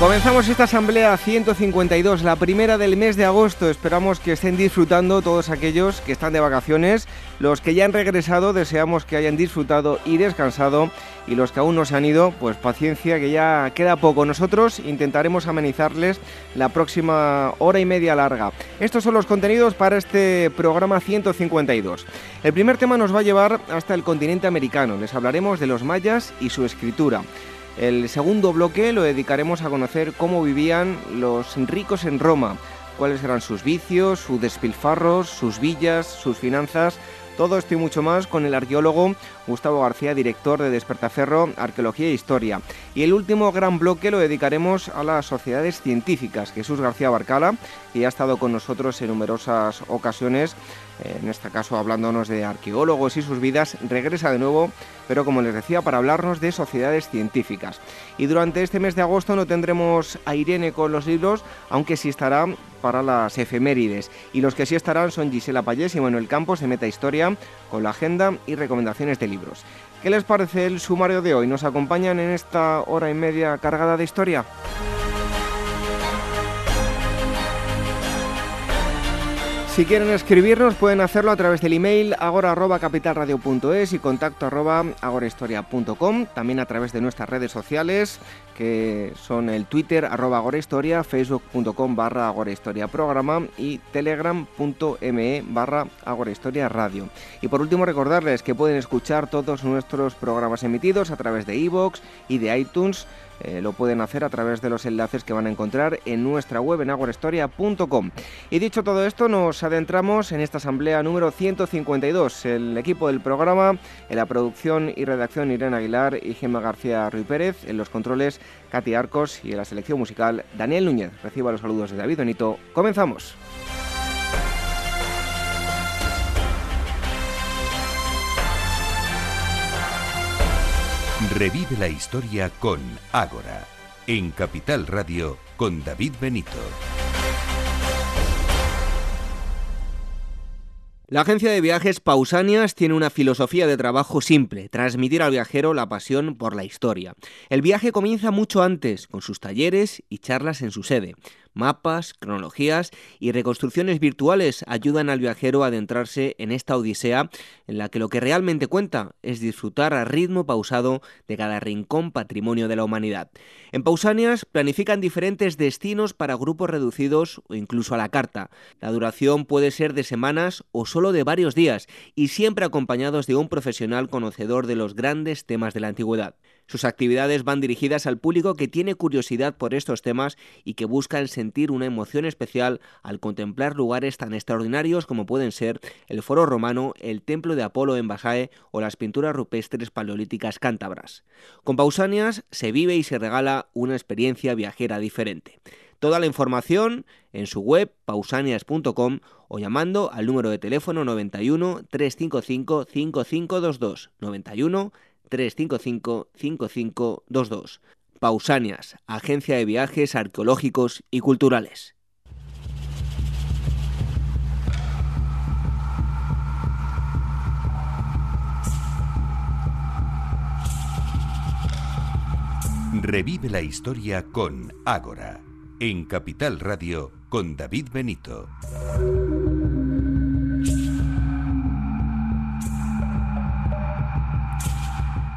Comenzamos esta asamblea 152, la primera del mes de agosto. Esperamos que estén disfrutando todos aquellos que están de vacaciones. Los que ya han regresado, deseamos que hayan disfrutado y descansado. Y los que aún no se han ido, pues paciencia, que ya queda poco. Nosotros intentaremos amenizarles la próxima hora y media larga. Estos son los contenidos para este programa 152. El primer tema nos va a llevar hasta el continente americano. Les hablaremos de los mayas y su escritura. El segundo bloque lo dedicaremos a conocer cómo vivían los ricos en Roma, cuáles eran sus vicios, sus despilfarros, sus villas, sus finanzas. Todo esto y mucho más con el arqueólogo Gustavo García, director de Despertaferro, Arqueología e Historia. Y el último gran bloque lo dedicaremos a las sociedades científicas. Jesús García Barcala, que ya ha estado con nosotros en numerosas ocasiones, en este caso hablándonos de arqueólogos y sus vidas, regresa de nuevo, pero como les decía, para hablarnos de sociedades científicas. Y durante este mes de agosto no tendremos a Irene con los libros, aunque sí estará para las efemérides. Y los que sí estarán son Gisela Payés y Manuel Campos de Meta Historia, con la agenda y recomendaciones de libros. ¿Qué les parece el sumario de hoy? ¿Nos acompañan en esta hora y media cargada de historia? Si quieren escribirnos pueden hacerlo a través del email agora.capitalradio.es y contacto arroba agorahistoria.com, también a través de nuestras redes sociales que son el Twitter arroba agorahistoria, facebook.com barra agorahistoria programa y telegram.me barra agorahistoria radio. Y por último recordarles que pueden escuchar todos nuestros programas emitidos a través de iVoox y de iTunes eh, lo pueden hacer a través de los enlaces que van a encontrar en nuestra web en agorahistoria.com. Y dicho todo esto, nos adentramos en esta asamblea número 152. El equipo del programa, en la producción y redacción Irene Aguilar y Gemma García Ruiz Pérez, en los controles Katy Arcos y en la selección musical Daniel Núñez. Reciba los saludos de David Benito. Comenzamos. Revive la historia con Ágora, en Capital Radio con David Benito. La agencia de viajes Pausanias tiene una filosofía de trabajo simple, transmitir al viajero la pasión por la historia. El viaje comienza mucho antes, con sus talleres y charlas en su sede. Mapas, cronologías y reconstrucciones virtuales ayudan al viajero a adentrarse en esta odisea en la que lo que realmente cuenta es disfrutar a ritmo pausado de cada rincón patrimonio de la humanidad. En Pausanias planifican diferentes destinos para grupos reducidos o incluso a la carta. La duración puede ser de semanas o solo de varios días y siempre acompañados de un profesional conocedor de los grandes temas de la antigüedad. Sus actividades van dirigidas al público que tiene curiosidad por estos temas y que busca el sentir una emoción especial al contemplar lugares tan extraordinarios como pueden ser el Foro Romano, el Templo de Apolo en Basae o las pinturas rupestres paleolíticas cántabras. Con Pausanias se vive y se regala una experiencia viajera diferente. Toda la información en su web pausanias.com o llamando al número de teléfono 91 355 5522 91 355 5522. Pausanias, Agencia de Viajes Arqueológicos y Culturales. Revive la historia con Ágora, en Capital Radio con David Benito.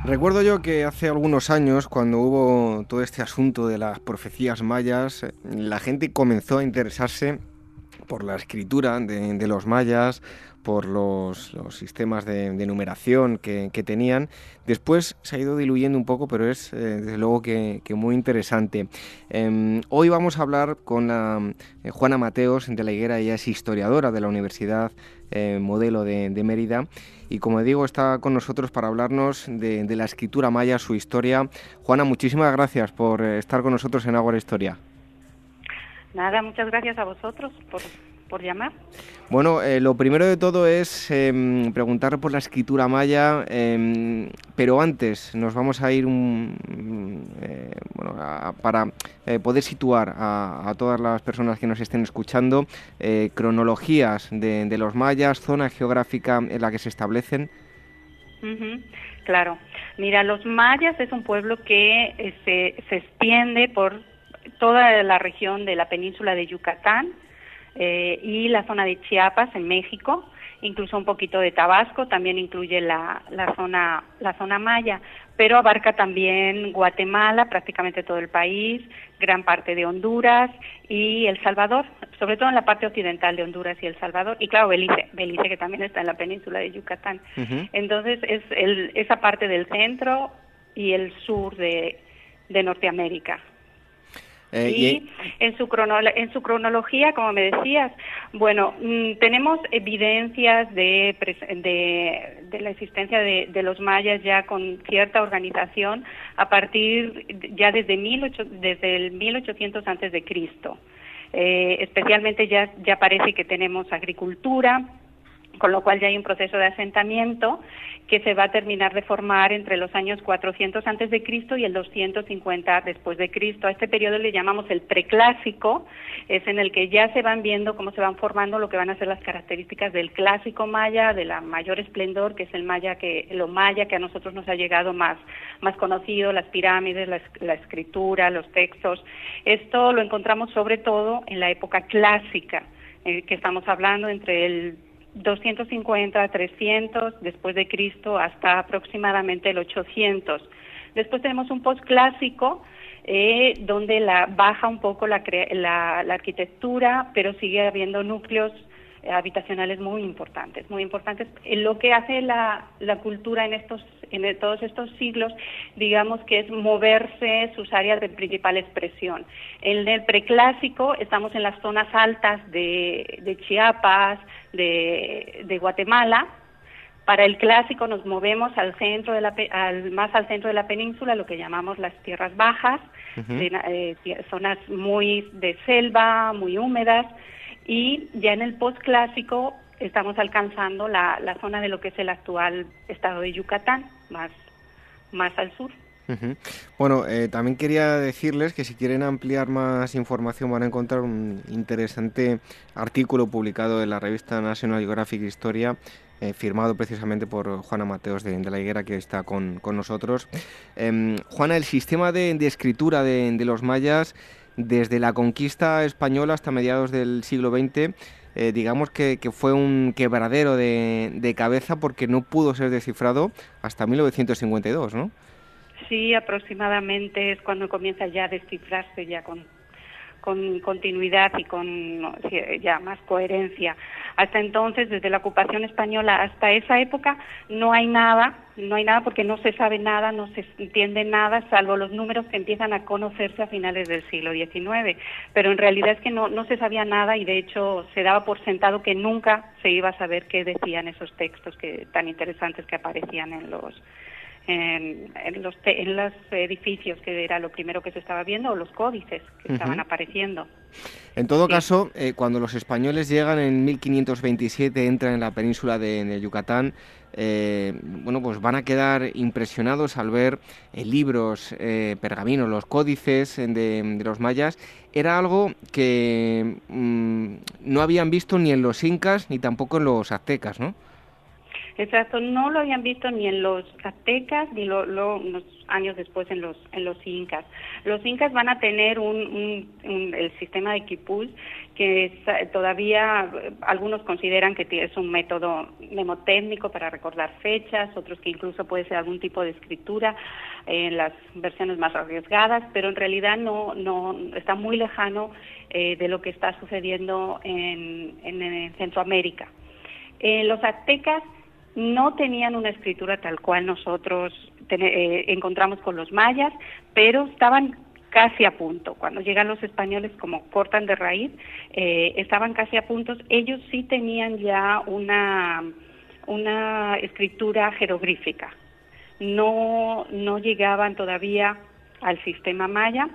Recuerdo yo que hace algunos años, cuando hubo todo este asunto de las profecías mayas, la gente comenzó a interesarse por la escritura de, los mayas, por los, sistemas de, numeración que, tenían. Después se ha ido diluyendo un poco, pero es eh, desde luego que, muy interesante. Em, hoy vamos a hablar con la, eh, Juana Mateos de la Higuera, ella es historiadora de la Universidad eh, Modelo de, Mérida y como digo está con nosotros para hablarnos de, de, la escritura maya, su historia. Juana, muchísimas gracias por estar con nosotros en Agua Historia. Nada, muchas gracias a vosotros por, por llamar. Bueno, eh, lo primero de todo es eh, preguntar por la escritura maya, em, pero antes nos vamos a ir un, eh, bueno, para eh, poder situar a, todas las personas que nos estén escuchando cronologías de, de, los mayas, zona geográfica en la que se establecen. Claro, mira, los mayas es un pueblo que se, se extiende por toda la región de la península de Yucatán, eh, y la zona de Chiapas en México, incluso un poquito de Tabasco, también incluye la, la, zona, la zona maya, pero abarca también Guatemala, prácticamente todo el país, gran parte de Honduras y El Salvador, sobre todo en la parte occidental de Honduras y El Salvador, y claro, Belice, Belice que también está en la península de Yucatán. Entonces, es el, esa parte del centro y el sur de, de Norteamérica. Eh, y, en su, en su cronología, como me decías, bueno, mm, tenemos evidencias de, de, la existencia de, los mayas ya con cierta organización a partir ya desde, mil desde el 1800 antes de Cristo. Eh, especialmente ya, ya parece que tenemos agricultura, con lo cual ya hay un proceso de asentamiento que se va a terminar de formar entre los años 400 antes de Cristo y el 250 después de Cristo. A este periodo le llamamos el preclásico, es en el que ya se van viendo cómo se van formando lo que van a ser las características del clásico maya, de la mayor esplendor, que es el maya que lo maya que a nosotros nos ha llegado más más conocido, las pirámides, la, escritura, los textos. Esto lo encontramos sobre todo en la época clásica, eh, que estamos hablando entre el 250 300 después de Cristo hasta aproximadamente el 800. Después tenemos un postclásico eh, donde la, baja un poco la, la, arquitectura, pero sigue habiendo núcleos habitacionales muy importantes, muy importantes. Lo que hace la, la cultura en estos en todos estos siglos, digamos que es moverse sus áreas de principal expresión. En el preclásico estamos en las zonas altas de, de Chiapas, de, Guatemala. Para el clásico nos movemos al centro de la, al, más al centro de la península, lo que llamamos las tierras bajas, eh, zonas muy de selva, muy húmedas, y ya en el postclásico estamos alcanzando la, la zona de lo que es el actual estado de Yucatán, más, más al sur. Bueno, eh, también quería decirles que si quieren ampliar más información van a encontrar un interesante artículo publicado en la revista National Geographic Historia, eh, firmado precisamente por Juana Mateos de, la Higuera, que está con, nosotros. Em, Juana, el sistema de, escritura de, los mayas, desde la conquista española hasta mediados del siglo XX, eh, digamos que, fue un quebradero de, de cabeza porque no pudo ser descifrado hasta 1952, ¿no? Sí, aproximadamente es cuando comienza ya a descifrarse ya con, con continuidad y con ya más coherencia. Hasta entonces, desde la ocupación española hasta esa época, no hay nada, no hay nada porque no se sabe nada, no se entiende nada, salvo los números que empiezan a conocerse a finales del siglo XIX. Pero en realidad es que no, no se sabía nada y de hecho se daba por sentado que nunca se iba a saber qué decían esos textos que tan interesantes que aparecían en los en, los, en los edificios, que era lo primero que se estaba viendo, o los códices que estaban apareciendo. En todo caso, eh, cuando los españoles llegan en 1527, entran en la península de, Yucatán, eh, bueno, pues van a quedar impresionados al ver eh, libros, pergaminos, los códices de, los mayas. Era algo que mm, no habían visto ni en los incas ni tampoco en los aztecas, ¿no? Exacto, no lo habían visto ni en los aztecas ni lo, unos años después en los en los incas. Los incas van a tener un, el sistema de quipus que todavía algunos consideran que es un método mnemotécnico para recordar fechas, otros que incluso puede ser algún tipo de escritura en las versiones más arriesgadas, pero en realidad no no está muy lejano eh, de lo que está sucediendo en, en, Centroamérica. Eh, los aztecas no tenían una escritura tal cual nosotros eh, encontramos con los mayas, pero estaban casi a punto. Cuando llegan los españoles, como cortan de raíz, eh, estaban casi a punto. Ellos sí tenían ya una, una escritura jeroglífica. No, no llegaban todavía al sistema maya,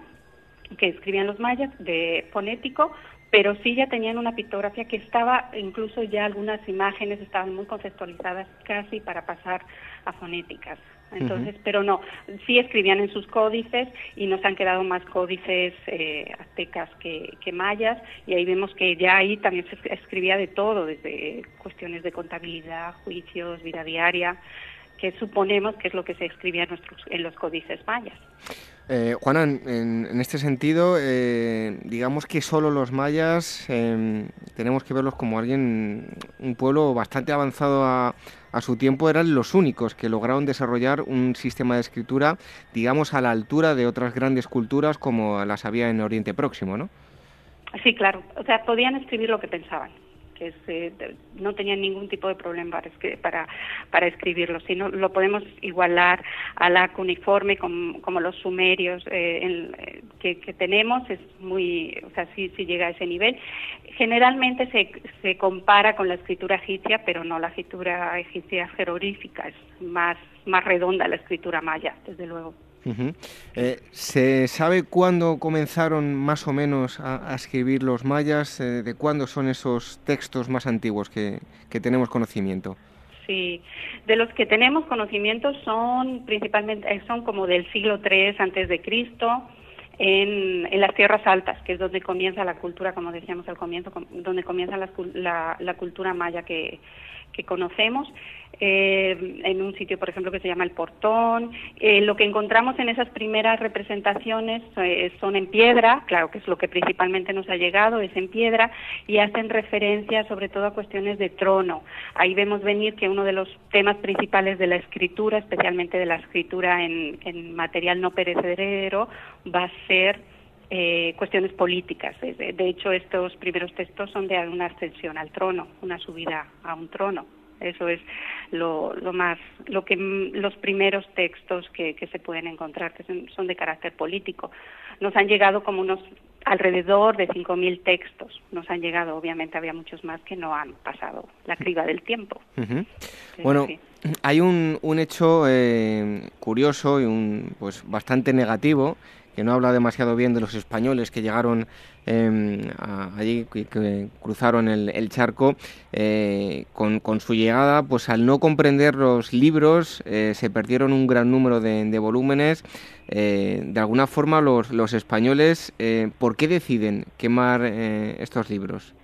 que escribían los mayas de fonético, pero sí ya tenían una pictografía que estaba, incluso ya algunas imágenes estaban muy conceptualizadas casi para pasar a fonéticas. Entonces, pero no, sí escribían en sus códices y nos han quedado más códices eh, aztecas que, que, mayas y ahí vemos que ya ahí también se escribía de todo, desde cuestiones de contabilidad, juicios, vida diaria, que suponemos que es lo que se escribía en, nuestros, en los códices mayas. Eh, Juana, en, este sentido, eh, digamos que solo los mayas em, tenemos que verlos como alguien, un pueblo bastante avanzado a, a, su tiempo, eran los únicos que lograron desarrollar un sistema de escritura, digamos, a la altura de otras grandes culturas como las había en Oriente Próximo, ¿no? Sí, claro. O sea, podían escribir lo que pensaban que no tenían ningún tipo de problema para, para, escribirlo, sino lo podemos igualar a la cuneiforme como, los sumerios eh, eh, que, tenemos, es muy, o sea, sí, sí llega a ese nivel. Generalmente se, se compara con la escritura egipcia, pero no la escritura egipcia jeroglífica, es más, más redonda la escritura maya, desde luego. Eh, ¿Se sabe cuándo comenzaron más o menos a, escribir los mayas? Eh, ¿De cuándo son esos textos más antiguos que, tenemos conocimiento? Sí, de los que tenemos conocimiento son principalmente eh, son como del siglo III antes de Cristo en, las tierras altas, que es donde comienza la cultura, como decíamos al comienzo, donde comienza la, la cultura maya que, que conocemos, eh, en un sitio, por ejemplo, que se llama El Portón. Eh, lo que encontramos en esas primeras representaciones eh, son en piedra, claro que es lo que principalmente nos ha llegado, es en piedra, y hacen referencia sobre todo a cuestiones de trono. Ahí vemos venir que uno de los temas principales de la escritura, especialmente de la escritura en, material no perecedero, va a ser eh, cuestiones políticas. De, hecho, estos primeros textos son de una ascensión al trono, una subida a un trono. Eso es lo, más, lo que los primeros textos que, se pueden encontrar, que son, de carácter político. Nos han llegado como unos alrededor de 5.000 textos. Nos han llegado, obviamente había muchos más que no han pasado la criba del tiempo. Bueno, hay un, un hecho eh, curioso y un pues bastante negativo que no habla demasiado bien de los españoles que llegaron em, allí, que, cruzaron el, charco, eh, con, su llegada, pues al no comprender los libros, eh, se perdieron un gran número de, volúmenes. Eh, de alguna forma, los, los españoles, ¿por qué deciden quemar estos libros?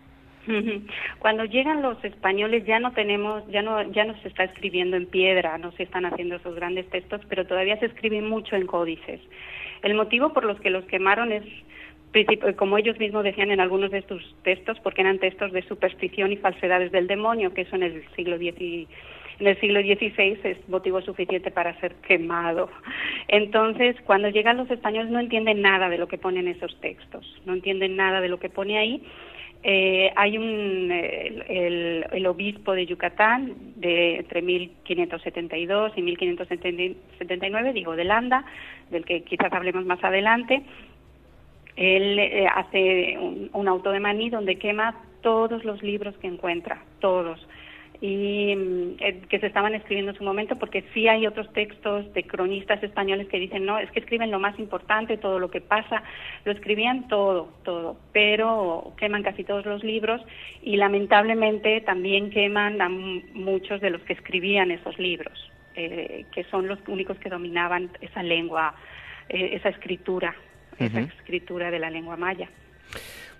Cuando llegan los españoles ya no tenemos, ya no, ya no se está escribiendo en piedra, no se están haciendo esos grandes textos, pero todavía se escribe mucho en códices. El motivo por los que los quemaron es como ellos mismos decían en algunos de estos textos, porque eran textos de superstición y falsedades del demonio, que eso en el siglo XVI en el siglo XVI es motivo suficiente para ser quemado. Entonces, cuando llegan los españoles no entienden nada de lo que ponen esos textos, no entienden nada de lo que pone ahí eh, hay un, el, obispo de Yucatán de entre 1572 y 1579, digo, de Landa, del que quizás hablemos más adelante. Él eh, hace un, un auto de maní donde quema todos los libros que encuentra, todos. Y mm, eh, que se estaban escribiendo en su momento, porque sí hay otros textos de cronistas españoles que dicen, no, es que escriben lo más importante, todo lo que pasa, lo escribían todo, todo, pero queman casi todos los libros y lamentablemente también queman a muchos de los que escribían esos libros, eh, que son los únicos que dominaban esa lengua, eh, esa escritura, esa escritura de la lengua maya.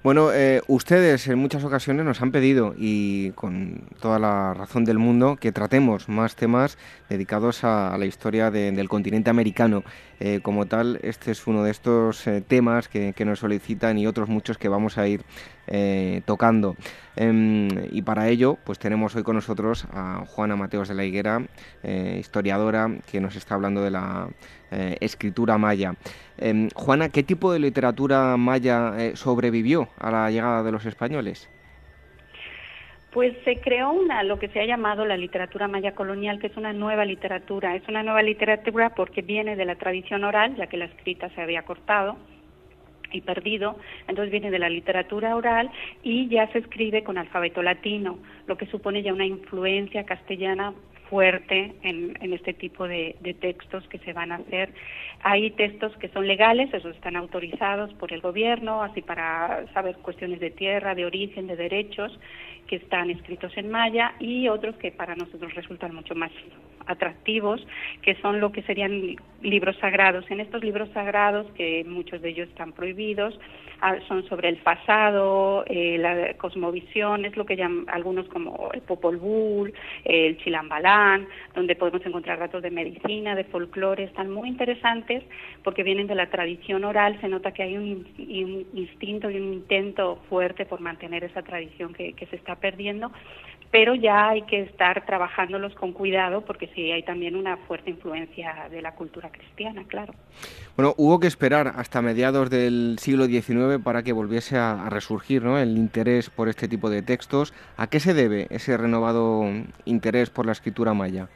Bueno, eh, ustedes en muchas ocasiones nos han pedido, y con toda la razón del mundo, que tratemos más temas dedicados a, la historia del continente americano. Eh, como tal, este es uno de estos eh, temas que, nos solicitan y otros muchos que vamos a ir tocando. Em, y para ello, pues tenemos hoy con nosotros a Juana Mateos de la Higuera, historiadora, que nos está hablando de la escritura maya. Em, Juana, ¿qué tipo de literatura maya sobrevivió a la llegada de los españoles? Pues se creó una, lo que se ha llamado la literatura maya colonial, que es una nueva literatura. Es una nueva literatura porque viene de la tradición oral, ya que la escrita se había cortado y perdido, entonces viene de la literatura oral y ya se escribe con alfabeto latino, lo que supone ya una influencia castellana fuerte en, este tipo de, textos que se van a hacer. Hay textos que son legales, esos están autorizados por el gobierno, así para saber cuestiones de tierra, de origen, de derechos, que están escritos en maya, y otros que para nosotros resultan mucho más atractivos, que son lo que serían libros sagrados. En estos libros sagrados, que muchos de ellos están prohibidos, ah, son sobre el pasado, eh, la cosmovisión, es lo que llaman algunos como el Popol Vuh, el Chilambalán, donde podemos encontrar datos de medicina, de folclore, están muy interesantes porque vienen de la tradición oral, se nota que hay un, instinto y un intento fuerte por mantener esa tradición que se está perdiendo, pero ya hay que estar trabajándolos con cuidado porque sí hay también una fuerte influencia de la cultura cristiana, claro. Bueno, hubo que esperar hasta mediados del siglo XIX para que volviese a, resurgir ¿no? el interés por este tipo de textos. ¿A qué se debe ese renovado interés por la escritura maya?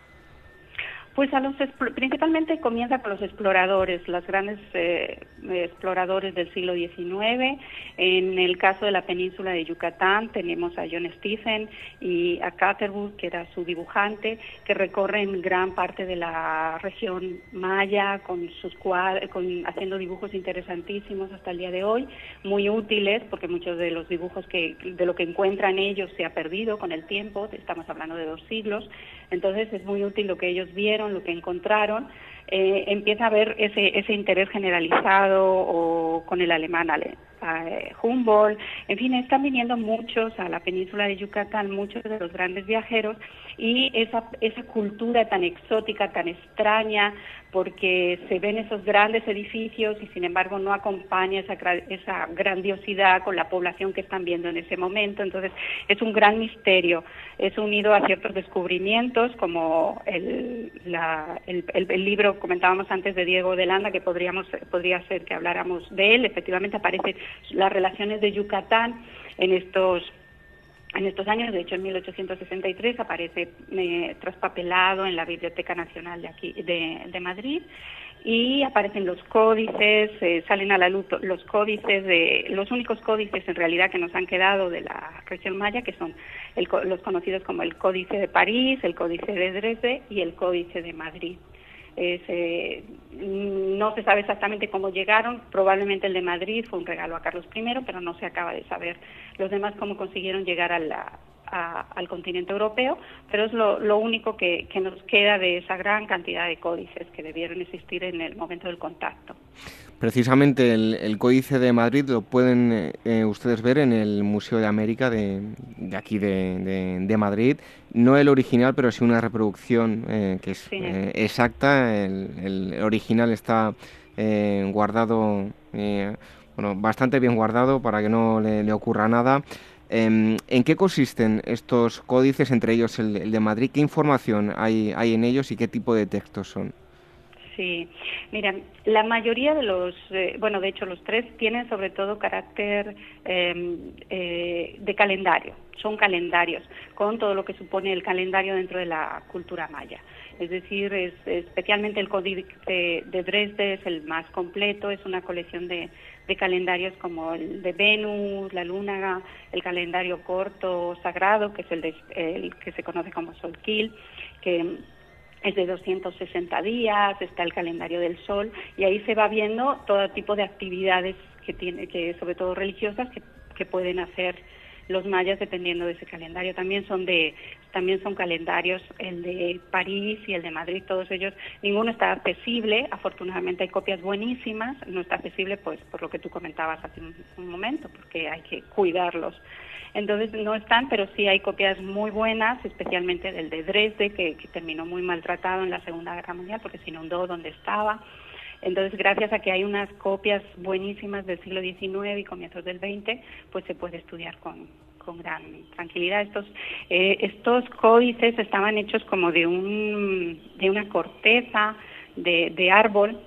Pues a los principalmente comienza con los exploradores, los grandes eh, exploradores del siglo XIX. En el caso de la península de Yucatán tenemos a John Stephen y a Catherwood, que era su dibujante, que recorren gran parte de la región maya con sus con, haciendo dibujos interesantísimos hasta el día de hoy, muy útiles porque muchos de los dibujos que de lo que encuentran ellos se ha perdido con el tiempo. Estamos hablando de dos siglos, entonces es muy útil lo que ellos vieron lo que encontraron, eh, empieza a haber ese, ese interés generalizado o con el alemán eh, Humboldt, en fin, están viniendo muchos a la península de Yucatán, muchos de los grandes viajeros, y esa, esa cultura tan exótica, tan extraña, porque se ven esos grandes edificios y sin embargo no acompaña esa, esa grandiosidad con la población que están viendo en ese momento. Entonces es un gran misterio. Es unido a ciertos descubrimientos como el, la, el, el, libro, comentábamos antes de Diego de Landa, que podríamos, podría ser que habláramos de él. Efectivamente aparecen las relaciones de Yucatán en estos en estos años, de hecho en 1863 aparece eh, traspapelado en la Biblioteca Nacional de aquí de, Madrid y aparecen los códices, eh, salen a la luz los códices de los únicos códices en realidad que nos han quedado de la región maya que son los conocidos como el Códice de París, el Códice de Dresde y el Códice de Madrid. Eh, no se sabe exactamente cómo llegaron, probablemente el de Madrid fue un regalo a Carlos I, pero no se acaba de saber. Los demás cómo consiguieron llegar a la, al continente europeo, pero es lo, único que, nos queda de esa gran cantidad de códices que debieron existir en el momento del contacto. Precisamente el, Códice de Madrid lo pueden eh, eh, ustedes ver en el Museo de América de, aquí de, Madrid. No el original, pero sí una reproducción eh, que es exacta. El, original está guardado, bueno, bastante bien guardado para que no le ocurra nada. Em, ¿En qué consisten estos códices, entre ellos el, de Madrid? ¿Qué información hay, hay en ellos y qué tipo de textos son? Sí, mira, la mayoría de los, eh, bueno, de hecho los tres tienen sobre todo carácter em, eh, de calendario, son calendarios, con todo lo que supone el calendario dentro de la cultura maya. Es decir, es, especialmente el Códice de Dresde es el más completo, es una colección de, de calendarios como el de Venus, la luna, el calendario corto sagrado, que es el, el que se conoce como Solquil, que es de 260 días, está el calendario del sol y ahí se va viendo todo tipo de actividades que tiene, que sobre todo religiosas, que, que pueden hacer los mayas dependiendo de ese calendario. También son de también son calendarios el de París y el de Madrid, todos ellos, ninguno está accesible, afortunadamente hay copias buenísimas, no está accesible pues por lo que tú comentabas hace un, momento, porque hay que cuidarlos. Entonces no están, pero sí hay copias muy buenas, especialmente del de Dresde, que, que terminó muy maltratado en la Segunda Guerra Mundial porque se inundó donde estaba. Entonces, gracias a que hay unas copias buenísimas del siglo XIX y comienzos del XX, pues se puede estudiar con, con gran tranquilidad. Estos, eh, estos códices estaban hechos como de, un, de una corteza de, de árbol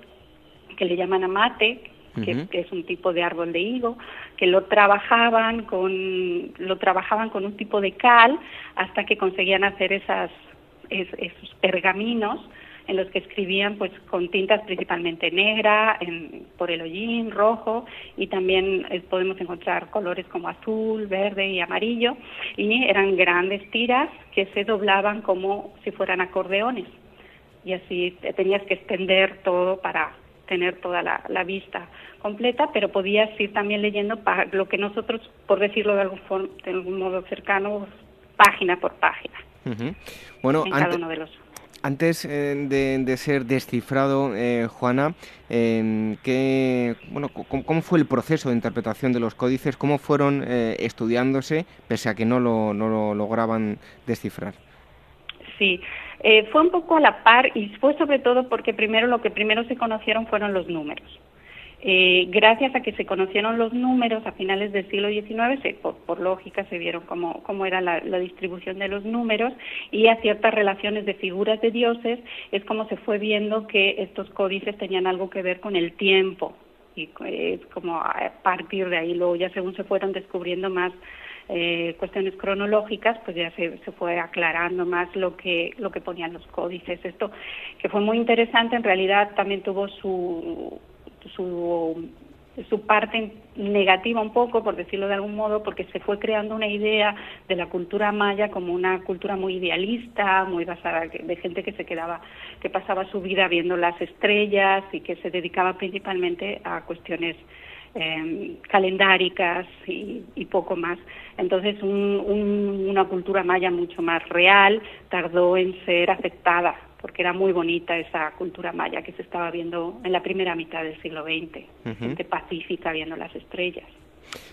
que le llaman amate, que, es un tipo de árbol de higo, que lo trabajaban con lo trabajaban con un tipo de cal hasta que conseguían hacer esas esos pergaminos en los que escribían pues con tintas principalmente negra, en, por el hollín, rojo y también eh, podemos encontrar colores como azul, verde y amarillo y eran grandes tiras que se doblaban como si fueran acordeones y así tenías que extender todo para tener toda la, vista completa, pero podías ir también leyendo lo que nosotros, por decirlo de algún, de algún modo cercano, página por página. Bueno, antes eh, de, ser descifrado, eh, Juana, ¿qué, bueno, ¿cómo, fue el proceso de interpretación de los códices? ¿Cómo fueron eh, estudiándose, pese a que no lo, no lo lograban descifrar? Sí, fue un poco a la par y fue sobre todo porque primero lo que primero se conocieron fueron los números. Eh, gracias a que se conocieron los números a finales del siglo XIX, por, lógica se vieron cómo, era la, distribución de los números y a ciertas relaciones de figuras de dioses, es como se fue viendo que estos códices tenían algo que ver con el tiempo y es como a partir de ahí, luego ya según se fueron descubriendo más eh, cuestiones cronológicas, pues ya se, se, fue aclarando más lo que lo que ponían los códices. Esto que fue muy interesante, en realidad también tuvo su su, su parte negativa un poco, por decirlo de algún modo, porque se fue creando una idea de la cultura maya como una cultura muy idealista, muy basada de gente que se quedaba, que pasaba su vida viendo las estrellas y que se dedicaba principalmente a cuestiones eh, calendáricas y, poco más. Entonces, una cultura maya mucho más real tardó en ser aceptada porque era muy bonita esa cultura maya que se estaba viendo en la primera mitad del siglo XX, pacífica viendo las estrellas.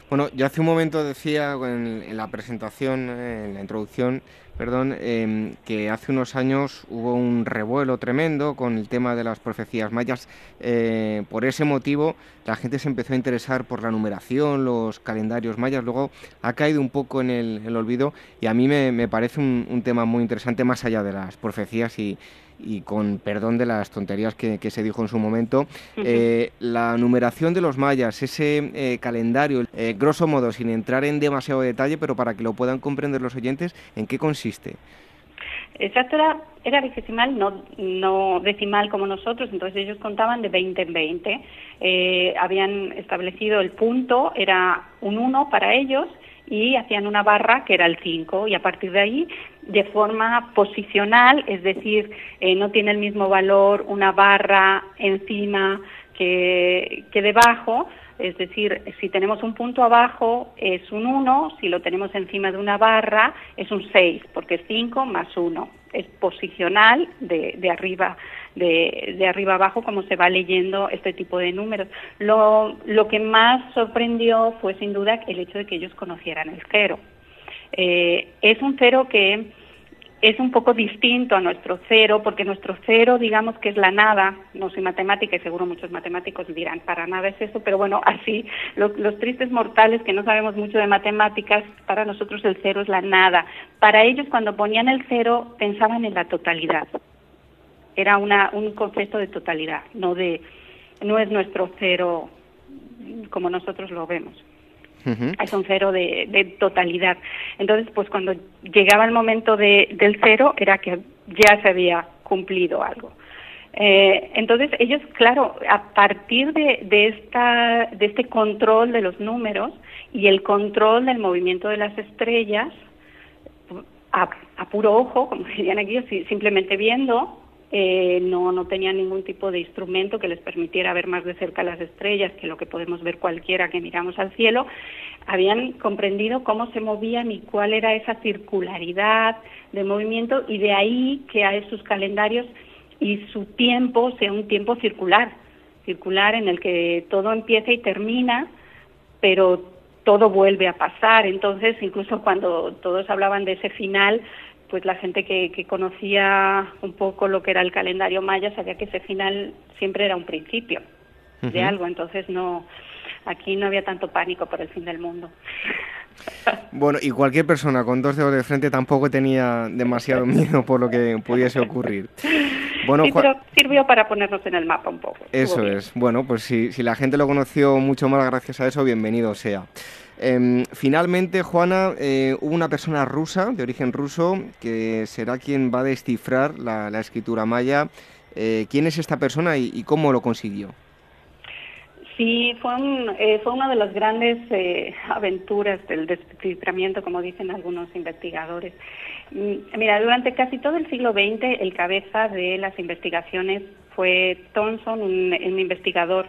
Bueno, yo hace un momento decía en, la presentación, en la introducción, perdón, em, que hace unos años hubo un revuelo tremendo con el tema de las profecías mayas. Eh, por ese motivo, la gente se empezó a interesar por la numeración, los calendarios mayas. Luego ha caído un poco en el, olvido y a mí me, parece un, tema muy interesante más allá de las profecías y, y con perdón de las tonterías que, se dijo en su momento, eh, la numeración de los mayas, ese eh, calendario, eh, grosso modo, sin entrar en demasiado detalle, pero para que lo puedan comprender los oyentes, ¿en qué consiste? Exacto, era, era no, no decimal como nosotros, entonces ellos contaban de 20 en 20. habían establecido el punto, era un 1 para ellos, y hacían una barra que era el 5 y a partir de ahí de forma posicional, es decir, eh, no tiene el mismo valor una barra encima que debajo, es decir, si tenemos un punto abajo es un 1, si lo tenemos encima de una barra es un 6, porque es 5 más 1. Es posicional de, arriba de, arriba abajo como se va leyendo este tipo de números. Lo, lo que más sorprendió fue sin duda el hecho de que ellos conocieran el cero. Eh, es un cero que es un poco distinto a nuestro cero, porque nuestro cero, digamos que es la nada, no soy matemática y seguro muchos matemáticos dirán, para nada es eso, pero bueno, así, los, tristes mortales que no sabemos mucho de matemáticas, para nosotros el cero es la nada. Para ellos cuando ponían el cero pensaban en la totalidad. Era una, un concepto de totalidad, no de, no es nuestro cero como nosotros lo vemos. Es un cero de, totalidad. Entonces, pues cuando llegaba el momento de, del cero era que ya se había cumplido algo. Eh, entonces ellos, claro, a partir de, de, esta, de este control de los números y el control del movimiento de las estrellas, a, a puro ojo, como dirían aquí, simplemente viendo, eh, no, no tenían ningún tipo de instrumento que les permitiera ver más de cerca las estrellas que lo que podemos ver cualquiera que miramos al cielo, habían comprendido cómo se movían y cuál era esa circularidad de movimiento y de ahí que esos calendarios y su tiempo sea un tiempo circular, circular en el que todo empieza y termina, pero todo vuelve a pasar. Entonces, incluso cuando todos hablaban de ese final, pues la gente que, que, conocía un poco lo que era el calendario maya sabía que ese final siempre era un principio de algo, entonces no aquí no había tanto pánico por el fin del mundo. Bueno, y cualquier persona con dos dedos de frente tampoco tenía demasiado miedo por lo que pudiese ocurrir. Bueno, sí, pero sirvió para ponernos en el mapa un poco. Eso es. Bueno, pues si, si la gente lo conoció mucho más gracias a eso, bienvenido sea. Em, finalmente, Juana, eh, hubo una persona rusa, de origen ruso, que será quien va a descifrar la, escritura maya Eh, ¿Quién es esta persona y, cómo lo consiguió? Sí, fue, eh, fue una de las grandes eh, aventuras del desciframiento, como dicen algunos investigadores. Mm, mira, durante casi todo el siglo XX, el cabeza de las investigaciones fue Thomson, un, investigador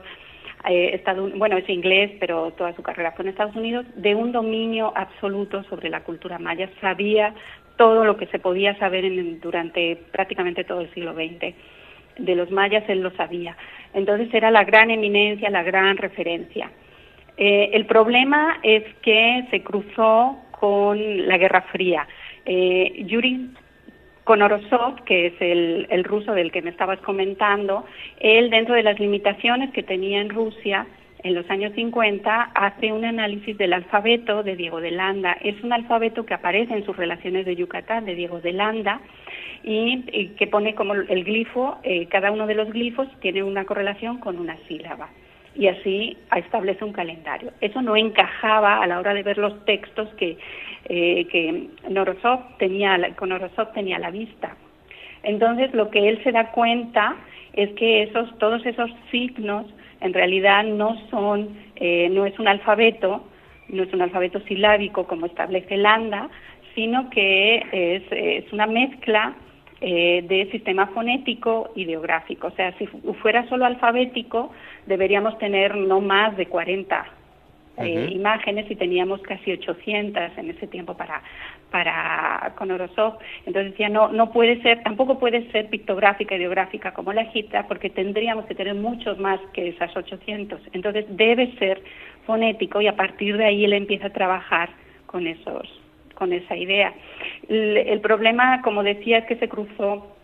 eh, bueno, es inglés, pero toda su carrera fue en Estados Unidos, de un dominio absoluto sobre la cultura maya. Sabía todo lo que se podía saber durante prácticamente todo el siglo XX. De los mayas él lo sabía. Entonces era la gran eminencia, la gran referencia. Eh, el problema es que se cruzó con la Guerra Fría. Eh, Yuri Konorosov, que es el, el, ruso del que me estabas comentando, él dentro de las limitaciones que tenía en Rusia en los años 50 hace un análisis del alfabeto de Diego de Landa. Es un alfabeto que aparece en sus relaciones de Yucatán de Diego de Landa y, que pone como el glifo, eh, cada uno de los glifos tiene una correlación con una sílaba y así establece un calendario. Eso no encajaba a la hora de ver los textos que, eh, que Norosov tenía, con Norosov tenía a la vista. Entonces, lo que él se da cuenta es que esos, todos esos signos en realidad no son, eh, no es un alfabeto, no es un alfabeto silábico como establece Landa, sino que es, es una mezcla eh, de sistema fonético y ideográfico. O sea, si fuera solo alfabético, deberíamos tener no más de 40 eh, imágenes y teníamos casi 800 en ese tiempo para para con Orosov. Entonces decía, no, no puede ser, tampoco puede ser pictográfica, ideográfica como la egipcia, porque tendríamos que tener muchos más que esas 800. Entonces debe ser fonético y a partir de ahí él empieza a trabajar con esos con esa idea. El, problema, como decía, es que se cruzó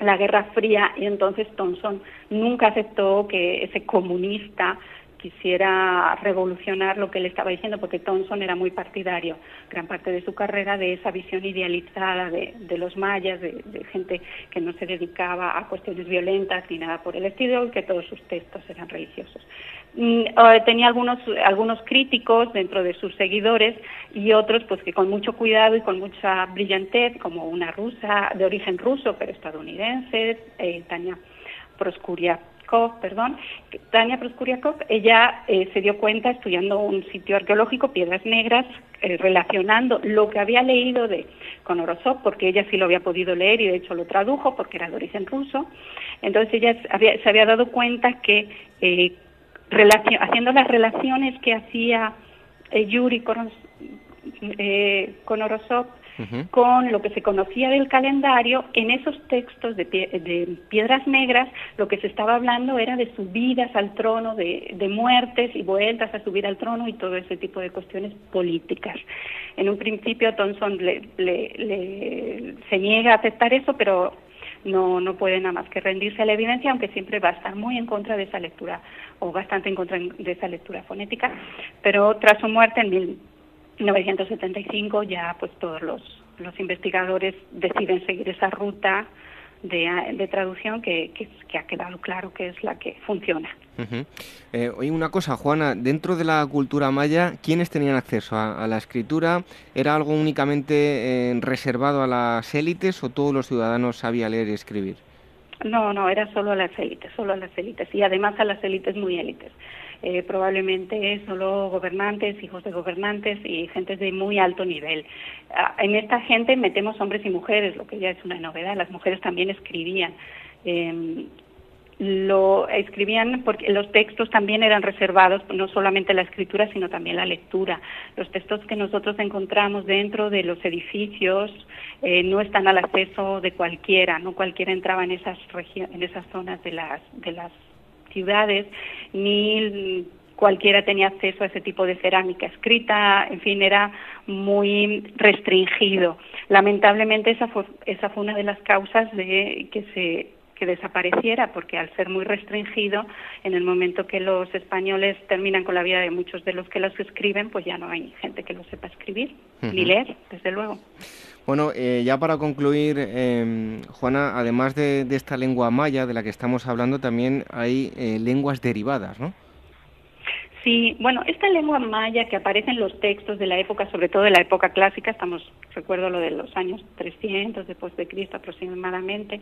la Guerra Fría y entonces Thompson nunca aceptó que ese comunista quisiera revolucionar lo que él estaba diciendo, porque Thompson era muy partidario, gran parte de su carrera, de esa visión idealizada de, los mayas, de, gente que no se dedicaba a cuestiones violentas ni nada por el estilo, y que todos sus textos eran religiosos. Mm, eh, tenía algunos, algunos críticos dentro de sus seguidores y otros pues que con mucho cuidado y con mucha brillantez, como una rusa de origen ruso pero estadounidense, eh, Tania Perdón, Tania Proskuriakov, ella eh, se dio cuenta estudiando un sitio arqueológico, Piedras Negras, relacionando lo que había leído de Konorosov, porque ella sí lo había podido leer y de hecho lo tradujo porque era de origen ruso. Entonces ella se había dado cuenta que haciendo las relaciones que hacía eh, Yuri con, eh, con lo que se conocía del calendario, en esos textos de, de, Piedras Negras lo que se estaba hablando era de subidas al trono, de, de muertes y vueltas a subir al trono y todo ese tipo de cuestiones políticas. En un principio Thompson le, le, se niega a aceptar eso, pero no, no puede nada más que rendirse a la evidencia, aunque siempre va a estar muy en contra de esa lectura, o bastante en contra de esa lectura fonética, pero tras su muerte en 1975 ya pues todos los, los investigadores deciden seguir esa ruta de, traducción que, que, ha quedado claro que es la que funciona. Eh, oye, una cosa, Juana, dentro de la cultura maya, ¿quiénes tenían acceso a, la escritura? ¿Era algo únicamente eh, reservado a las élites o todos los ciudadanos sabían leer y escribir? No, no, era solo a las élites, solo a las élites, y además a las élites muy élites. Eh, probablemente solo gobernantes, hijos de gobernantes y gente de muy alto nivel. Ah, en esta gente metemos hombres y mujeres, lo que ya es una novedad. Las mujeres también escribían. Em, lo escribían porque los textos también eran reservados, no solamente la escritura, sino también la lectura. Los textos que nosotros encontramos dentro de los edificios eh, no están al acceso de cualquiera, no cualquiera entraba en esas en esas zonas de las de las ciudades, ni cualquiera tenía acceso a ese tipo de cerámica escrita, en fin, era muy restringido. Lamentablemente esa fue, esa fue una de las causas de que se que desapareciera, porque al ser muy restringido, en el momento que los españoles terminan con la vida de muchos de los que los escriben, pues ya no hay gente que lo sepa escribir, ni leer, desde luego. Bueno, eh, ya para concluir, eh, Juana, además de, esta lengua maya de la que estamos hablando, también hay eh, lenguas derivadas, ¿no? Sí, bueno, esta lengua maya que aparece en los textos de la época, sobre todo de la época clásica, estamos, recuerdo lo de los años 300 después de Cristo aproximadamente,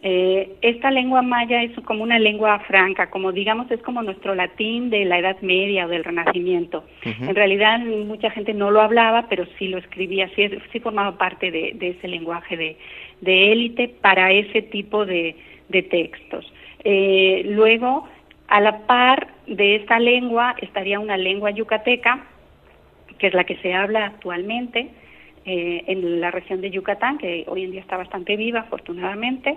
Eh, esta lengua maya es como una lengua franca, como digamos es como nuestro latín de la Edad Media o del Renacimiento. En realidad mucha gente no lo hablaba, pero sí lo escribía, sí, sí formaba parte de, ese lenguaje de, élite para ese tipo de, textos. Eh, luego, a la par de esta lengua estaría una lengua yucateca, que es la que se habla actualmente, eh, en la región de Yucatán, que hoy en día está bastante viva, afortunadamente,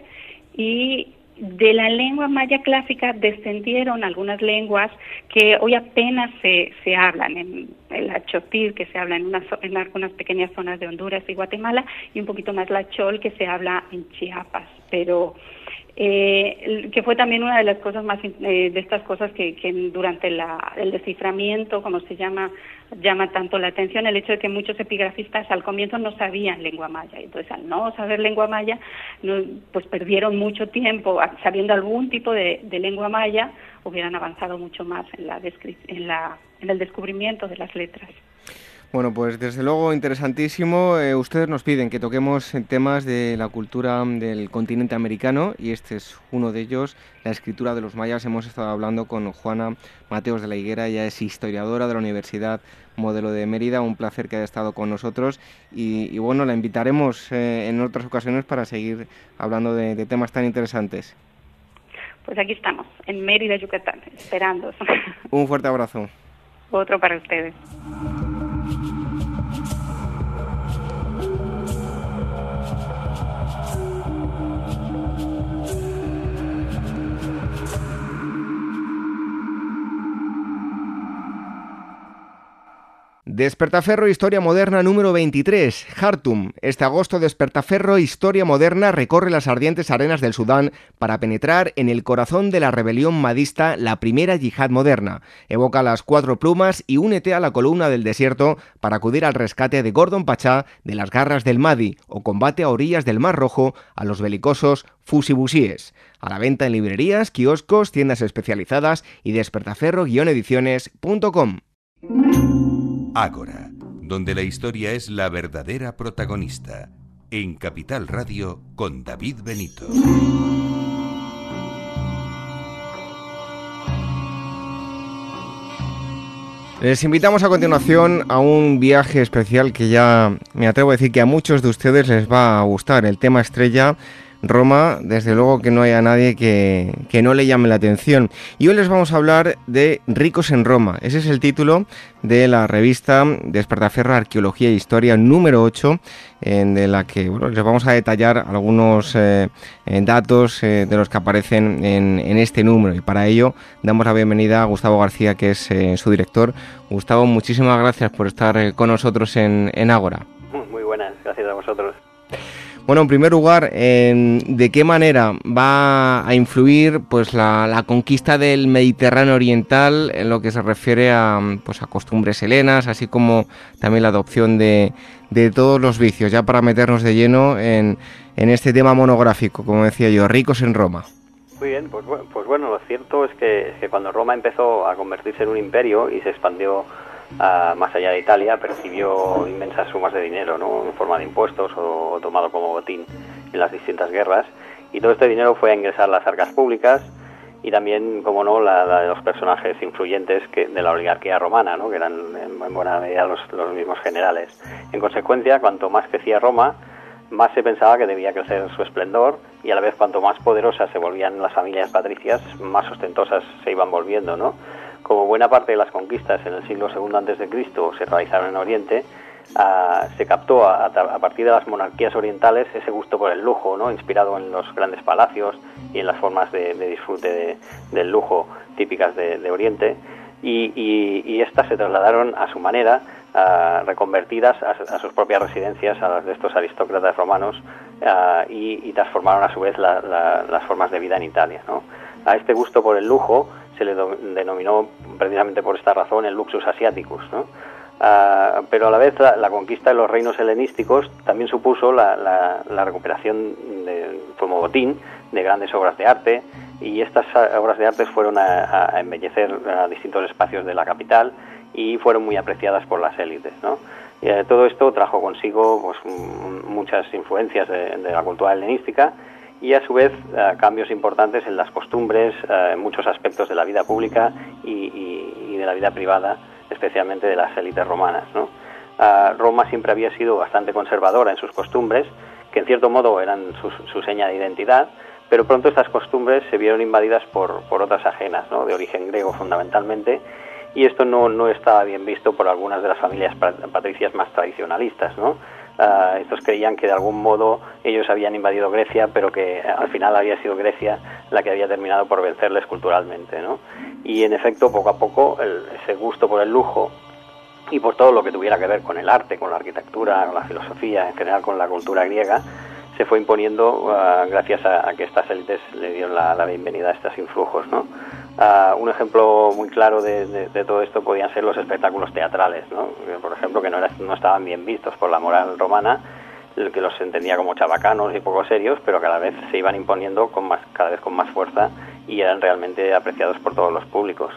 y de la lengua maya clásica descendieron algunas lenguas que hoy apenas se, se hablan, en el achotil que se habla en, en algunas pequeñas zonas de Honduras y Guatemala y un poquito más la chol que se habla en Chiapas, pero eh, que fue también una de las cosas más eh, de estas cosas que, durante el desciframiento, como se llama, llama tanto la atención el hecho de que muchos epigrafistas al comienzo no sabían lengua maya, entonces al no saber lengua maya, pues perdieron mucho tiempo sabiendo algún tipo de, lengua maya, hubieran avanzado mucho más en la, en la en el descubrimiento de las letras. Bueno, pues desde luego interesantísimo. Eh, ustedes nos piden que toquemos temas de la cultura del continente americano y este es uno de ellos, la escritura de los mayas. Hemos estado hablando con Juana Mateos de la Higuera, ella es historiadora de la Universidad Modelo de Mérida. Un placer que haya estado con nosotros y, bueno, la invitaremos eh, en otras ocasiones para seguir hablando de, de temas tan interesantes. Pues aquí estamos, en Mérida, Yucatán, esperando. Un fuerte abrazo. Otro para ustedes. Despertaferro Historia Moderna número 23, Hartum. Este agosto Despertaferro Historia Moderna recorre las ardientes arenas del Sudán para penetrar en el corazón de la rebelión madista, la primera yihad moderna. Evoca las cuatro plumas y únete a la columna del desierto para acudir al rescate de Gordon Pachá de las garras del Mahdi o combate a orillas del Mar Rojo a los belicosos fusibusíes. A la venta en librerías, kioscos, tiendas especializadas y despertaferro-ediciones.com. Ágora, donde la historia es la verdadera protagonista. En Capital Radio con David Benito. Les invitamos a continuación a un viaje especial que ya me atrevo a decir que a muchos de ustedes les va a gustar. El tema estrella Roma, desde luego que no haya nadie que, no le llame la atención. Y hoy les vamos a hablar de Ricos en Roma. Ese es el título de la revista Despertaferro Arqueología e Historia número 8, en de la que les vamos a detallar algunos eh, eh, datos eh, de los que aparecen en, este número. Y para ello damos la bienvenida a Gustavo García, que es su director. Gustavo, muchísimas gracias por estar con nosotros en, en Ágora. Muy buenas, gracias a vosotros. Bueno, en primer lugar, ¿de qué manera va a influir pues la, conquista del Mediterráneo Oriental en lo que se refiere a, pues, a costumbres helenas, así como también la adopción de, todos los vicios, ya para meternos de lleno en, este tema monográfico, como decía yo, ricos en Roma? Muy bien, pues, pues bueno, lo cierto es que cuando Roma empezó a convertirse en un imperio y se expandió más allá de Italia, percibió inmensas sumas de dinero, ¿no? En forma de impuestos o, tomado como botín en las distintas guerras. Y todo este dinero fue a ingresar las arcas públicas y también, como no, la, de los personajes influyentes que, de la oligarquía romana, ¿no? que eran en, buena medida los, los, mismos generales. En consecuencia, cuanto más crecía Roma, más se pensaba que debía crecer su esplendor y a la vez cuanto más poderosas se volvían las familias patricias, más ostentosas se iban volviendo, ¿no? Como buena parte de las conquistas en el siglo II de Cristo se realizaron en Oriente, ah, se captó a, partir de las monarquías orientales ese gusto por el lujo, ¿no? inspirado en los grandes palacios y en las formas de, disfrute del lujo típicas de, Oriente, y, estas se trasladaron a su manera, ah, reconvertidas a, sus propias residencias, a las de estos aristócratas romanos, ah, y, transformaron a su vez las formas de vida en Italia. A este gusto por el lujo, se le denominó precisamente por esta razón el luxus asiaticus. Ah, pero a la vez la, conquista de los reinos helenísticos también supuso la, recuperación de, como botín de grandes obras de arte y estas obras de arte fueron a, embellecer distintos espacios de la capital y fueron muy apreciadas por las élites. ¿no? Eh, todo esto trajo consigo pues, muchas influencias de la cultura helenística y a su vez cambios importantes en las costumbres, en muchos aspectos de la vida pública y, de la vida privada, especialmente de las élites romanas. Roma siempre había sido bastante conservadora en sus costumbres, que en cierto modo eran su, seña de identidad, pero pronto estas costumbres se vieron invadidas por, otras ajenas, de origen griego fundamentalmente, y esto no, no estaba bien visto por algunas de las familias patricias más tradicionalistas. ¿no? Ah, estos creían que de algún modo ellos habían invadido Grecia, pero que al final había sido Grecia la que había terminado por vencerles culturalmente. ¿no? Y en efecto, poco a poco, ese gusto por el lujo y por todo lo que tuviera que ver con el arte, con la arquitectura, con la filosofía, en general con la cultura griega, se fue imponiendo ah, gracias a, que estas élites le dieron la, la bienvenida a estos influjos. ¿no? Ah, un ejemplo muy claro de, todo esto podían ser los espectáculos teatrales, ¿no? por ejemplo, que no, no estaban bien vistos por la moral romana, que los entendía como chabacanos y poco serios, pero cada vez se iban imponiendo con más, cada vez con más fuerza y eran realmente apreciados por todos los públicos.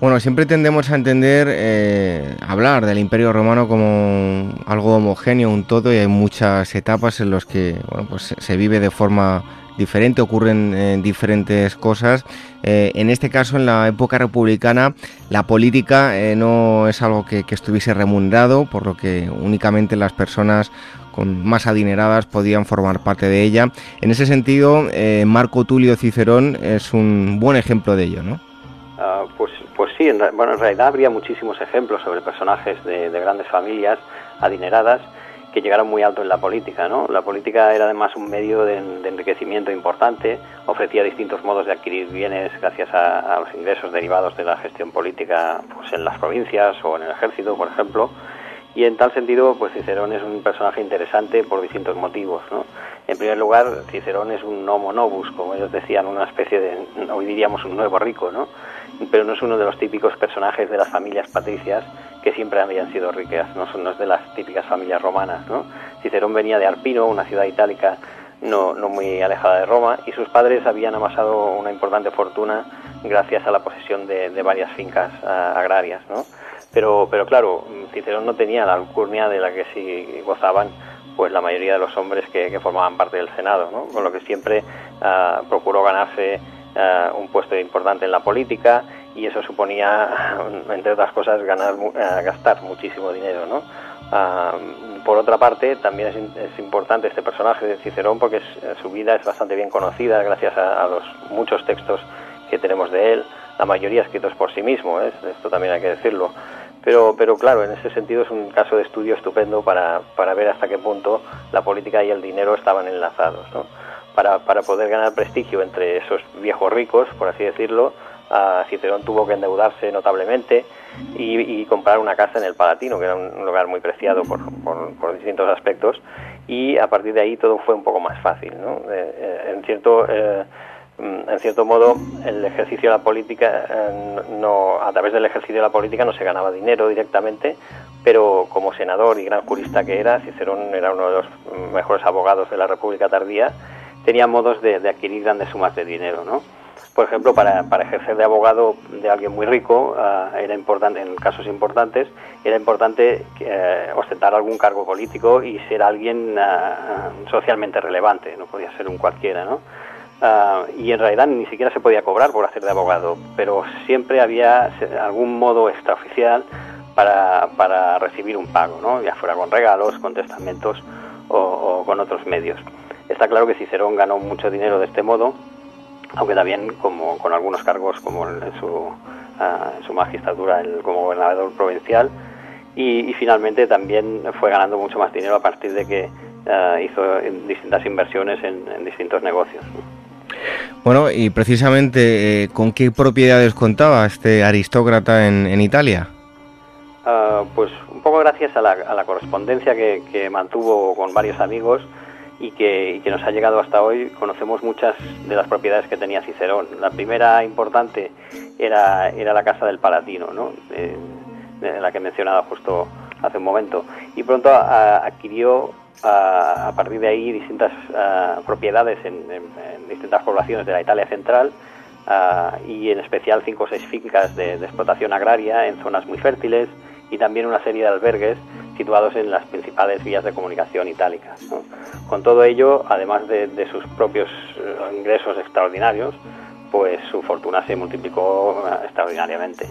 Bueno, siempre tendemos a entender, eh, hablar del Imperio Romano como algo homogéneo, un todo, y hay muchas etapas en las que bueno, pues se vive de forma diferente, ocurren eh, diferentes cosas. Eh, en este caso, en la época republicana, la política eh, no es algo que, estuviese remunerado, por lo que únicamente las personas con más adineradas podían formar parte de ella. En ese sentido, Marco Tulio Cicerón es un buen ejemplo de ello, ¿no? Ah, pues, pues sí, en, bueno, en realidad habría muchísimos ejemplos sobre personajes de, de grandes familias adineradas que llegaron muy alto en la política. ¿no? La política era además un medio de, enriquecimiento importante, ofrecía distintos modos de adquirir bienes gracias a, los ingresos derivados de la gestión política pues, en las provincias o en el ejército, por ejemplo. Y en tal sentido, pues Cicerón es un personaje interesante por distintos motivos. ¿no? En primer lugar, Cicerón es un homo novus, como ellos decían, una especie de, hoy diríamos, un nuevo rico, ¿no? Pero no es uno de los típicos personajes de las familias patricias que siempre habían sido ricas, no son de las típicas familias romanas. ¿no? Cicerón venía de Arpino, una ciudad itálica no, no muy alejada de Roma, y sus padres habían amasado una importante fortuna gracias a la posesión de, varias fincas agrarias. ¿no? Pero, pero claro, Cicerón no tenía la alcurnia de la que sí gozaban pues la mayoría de los hombres que, formaban parte del Senado, ¿no? con lo que siempre ah, procuró ganarse ah, un puesto importante en la política y eso suponía, entre otras cosas, ganar, eh, gastar muchísimo dinero, ¿no? Ah, por otra parte, también es, importante este personaje de Cicerón porque eh, su vida es bastante bien conocida gracias a, los muchos textos que tenemos de él, la mayoría escritos por sí mismo, esto también hay que decirlo. Pero, pero claro, en ese sentido es un caso de estudio estupendo para, para ver hasta qué punto la política y el dinero estaban enlazados. ¿no? Para, para poder ganar prestigio entre esos viejos ricos, por así decirlo, Cicerón tuvo que endeudarse notablemente y, comprar una casa en el Palatino, que era un lugar muy preciado por, por, distintos aspectos, y a partir de ahí todo fue un poco más fácil. ¿no? Eh, eh, en, cierto, eh, en cierto modo, el ejercicio de la política, no, a través del ejercicio de la política no se ganaba dinero directamente, pero como senador y gran jurista que era, Cicerón era uno de los mejores abogados de la República tardía, tenía modos de, adquirir grandes sumas de dinero, ¿no? por ejemplo, para, ejercer de abogado de alguien muy rico, ah, era importante, en casos importantes, era importante eh, ostentar algún cargo político y ser alguien ah, socialmente relevante, no podía ser un cualquiera, ¿no? Ah, y en realidad ni siquiera se podía cobrar por hacer de abogado, pero siempre había algún modo extraoficial para, recibir un pago, ¿no? ya fuera con regalos, con testamentos o con otros medios. Está claro que Cicerón ganó mucho dinero de este modo, aunque también como con algunos cargos como en su, ah, su magistratura el, como gobernador provincial y, finalmente también fue ganando mucho más dinero a partir de que ah, hizo distintas inversiones en, distintos negocios. Bueno, y precisamente, eh, ¿con qué propiedades contaba este aristócrata en, Italia? Ah, pues un poco gracias a la, correspondencia que, que, mantuvo con varios amigos y que, nos ha llegado hasta hoy, conocemos muchas de las propiedades que tenía Cicerón. La primera importante era, era la casa del Palatino, ¿no? de, la que he mencionado justo hace un momento. Y pronto adquirió a, partir de ahí distintas propiedades en, distintas poblaciones de la Italia central y en especial cinco o seis fincas de, de explotación agraria en zonas muy fértiles y también una serie de albergues situados en las principales vías de comunicación itálicas. Con todo ello, además de, sus propios eh, ingresos extraordinarios, pues su fortuna se multiplicó eh, extraordinariamente.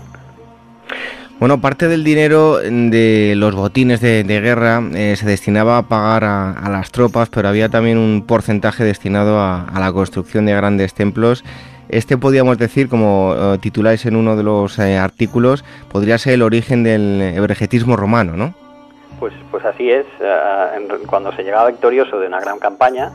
Bueno, parte del dinero de los botines de, guerra eh, se destinaba a pagar a, las tropas, pero había también un porcentaje destinado a, la construcción de grandes templos. Este podríamos decir, como eh, tituláis en uno de los eh, artículos, podría ser el origen del ebregetismo romano, ¿no? Pues, pues así es. cuando se llegaba victorioso de una gran campaña,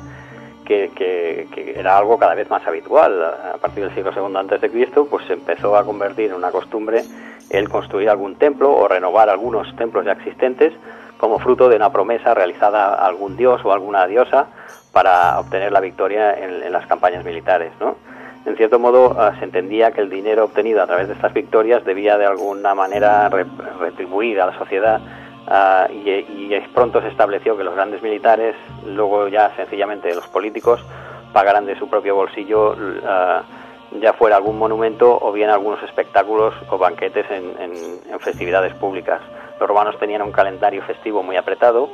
que, que, era algo cada vez más habitual. A partir del siglo II antes de Cristo, pues se empezó a convertir en una costumbre el construir algún templo o renovar algunos templos ya existentes como fruto de una promesa realizada a algún dios o alguna diosa para obtener la victoria en, las campañas militares, ¿no? En cierto modo ah, se entendía que el dinero obtenido a través de estas victorias debía de alguna manera retribuir a la sociedad ah, y, pronto se estableció que los grandes militares, luego ya sencillamente los políticos, pagaran de su propio bolsillo uh, ya fuera algún monumento o bien algunos espectáculos o banquetes en, festividades públicas. Los romanos tenían un calendario festivo muy apretado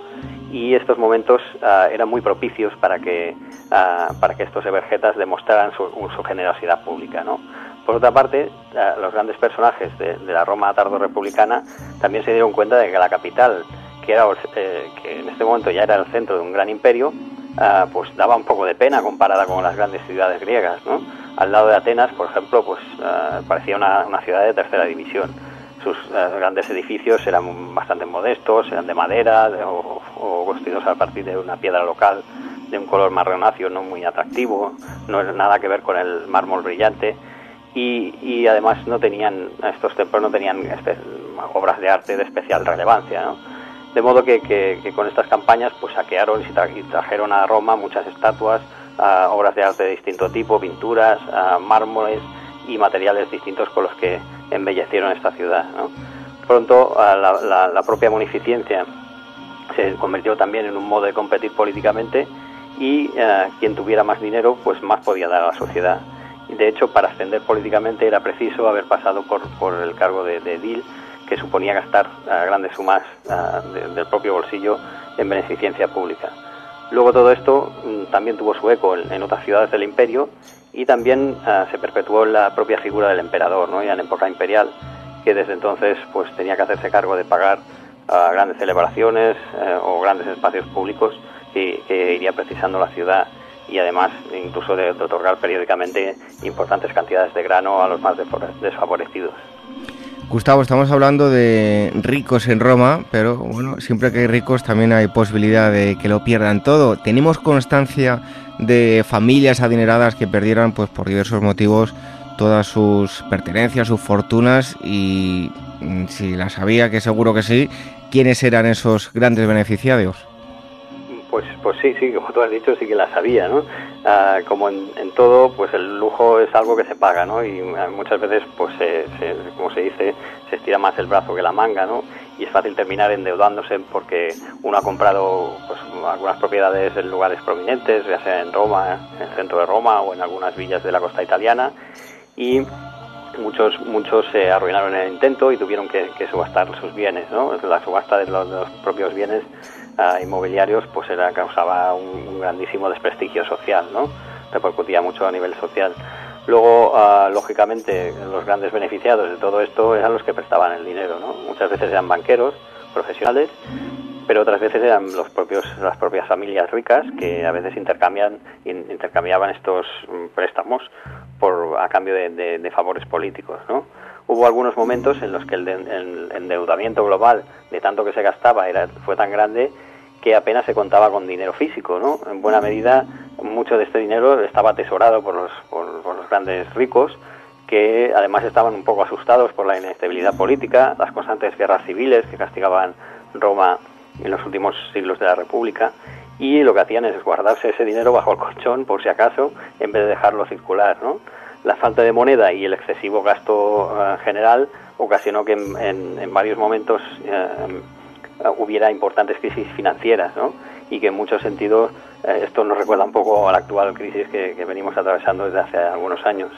y estos momentos ah, eran muy propicios para que, ah, para que estos evergetas demostraran su, generosidad pública. ¿no? Por otra parte, ah, los grandes personajes de, la Roma tardo-republicana también se dieron cuenta de que la capital, que, era, eh, que en este momento ya era el centro de un gran imperio, pues daba un poco de pena comparada con las grandes ciudades griegas. ¿no? Al lado de Atenas, por ejemplo, pues parecía una, ciudad de tercera división. Sus eh, grandes edificios eran bastante modestos, eran de madera o, construidos a partir de una piedra local de un color marronáceo no muy atractivo, no era nada que ver con el mármol brillante y, además no tenían estos templos no tenían obras de arte de especial relevancia, De modo que, con estas campañas pues saquearon y trajeron a Roma muchas estatuas, obras de arte de distinto tipo, pinturas, mármoles y materiales distintos con los que embellecieron esta ciudad. Pronto la, propia munificencia se convirtió también en un modo de competir políticamente y eh, quien tuviera más dinero pues más podía dar a la sociedad. De hecho, para ascender políticamente era preciso haber pasado por, el cargo de, edil, que suponía gastar eh, grandes sumas eh, del propio bolsillo en beneficencia pública. Luego todo esto mm, también tuvo su eco en, otras ciudades del imperio y también ah, se perpetuó la propia figura del emperador, ¿no? ya en época imperial, que desde entonces pues tenía que hacerse cargo de pagar ah, grandes celebraciones eh, o grandes espacios públicos que, que, iría precisando la ciudad y además incluso de otorgar periódicamente importantes cantidades de grano a los más desfavorecidos. Gustavo, estamos hablando de ricos en Roma, pero bueno, siempre que hay ricos también hay posibilidad de que lo pierdan todo. Tenemos constancia de familias adineradas que perdieran, pues por diversos motivos, todas sus pertenencias, sus fortunas y mm, si las había, que seguro que sí, ¿quiénes eran esos grandes beneficiarios? Pues, pues sí, sí, como tú has dicho, sí que las había, ¿no? Ah, como en, todo, pues el lujo es algo que se paga, ¿no? Y ah, muchas veces, pues, como se dice, se estira más el brazo que la manga, ¿no? Y es fácil terminar endeudándose porque uno ha comprado pues, algunas propiedades en lugares prominentes, ya sea en Roma, en el centro de Roma o en algunas villas de la costa italiana, y muchos muchos se arruinaron en el intento y tuvieron que, subastar sus bienes, ¿no? La subasta de los propios bienes inmobiliarios pues era causaba un, grandísimo desprestigio social, ¿no? Repercutía mucho a nivel social. Luego, ah, lógicamente, los grandes beneficiados de todo esto eran los que prestaban el dinero, ¿no? Muchas veces eran banqueros, profesionales, pero otras veces eran los propios, las propias familias ricas que a veces intercambian, intercambiaban estos mm, préstamos por, a cambio de, favores políticos, ¿no? Hubo algunos momentos en los que el, el, endeudamiento global de tanto que se gastaba era, fue tan grande que apenas se contaba con dinero físico, ¿no? En buena medida, mucho de este dinero estaba atesorado por los, por, los grandes ricos, que además estaban un poco asustados por la inestabilidad política, las constantes guerras civiles que castigaban Roma en los últimos siglos de la República, y lo que hacían es guardarse ese dinero bajo el colchón, por si acaso, en vez de dejarlo circular, ¿no? La falta de moneda y el excesivo gasto eh, general ocasionó que en, varios momentos eh, hubiera importantes crisis financieras, ¿no? Y que en muchos sentidos esto nos recuerda un poco a la actual crisis que, venimos atravesando desde hace algunos años.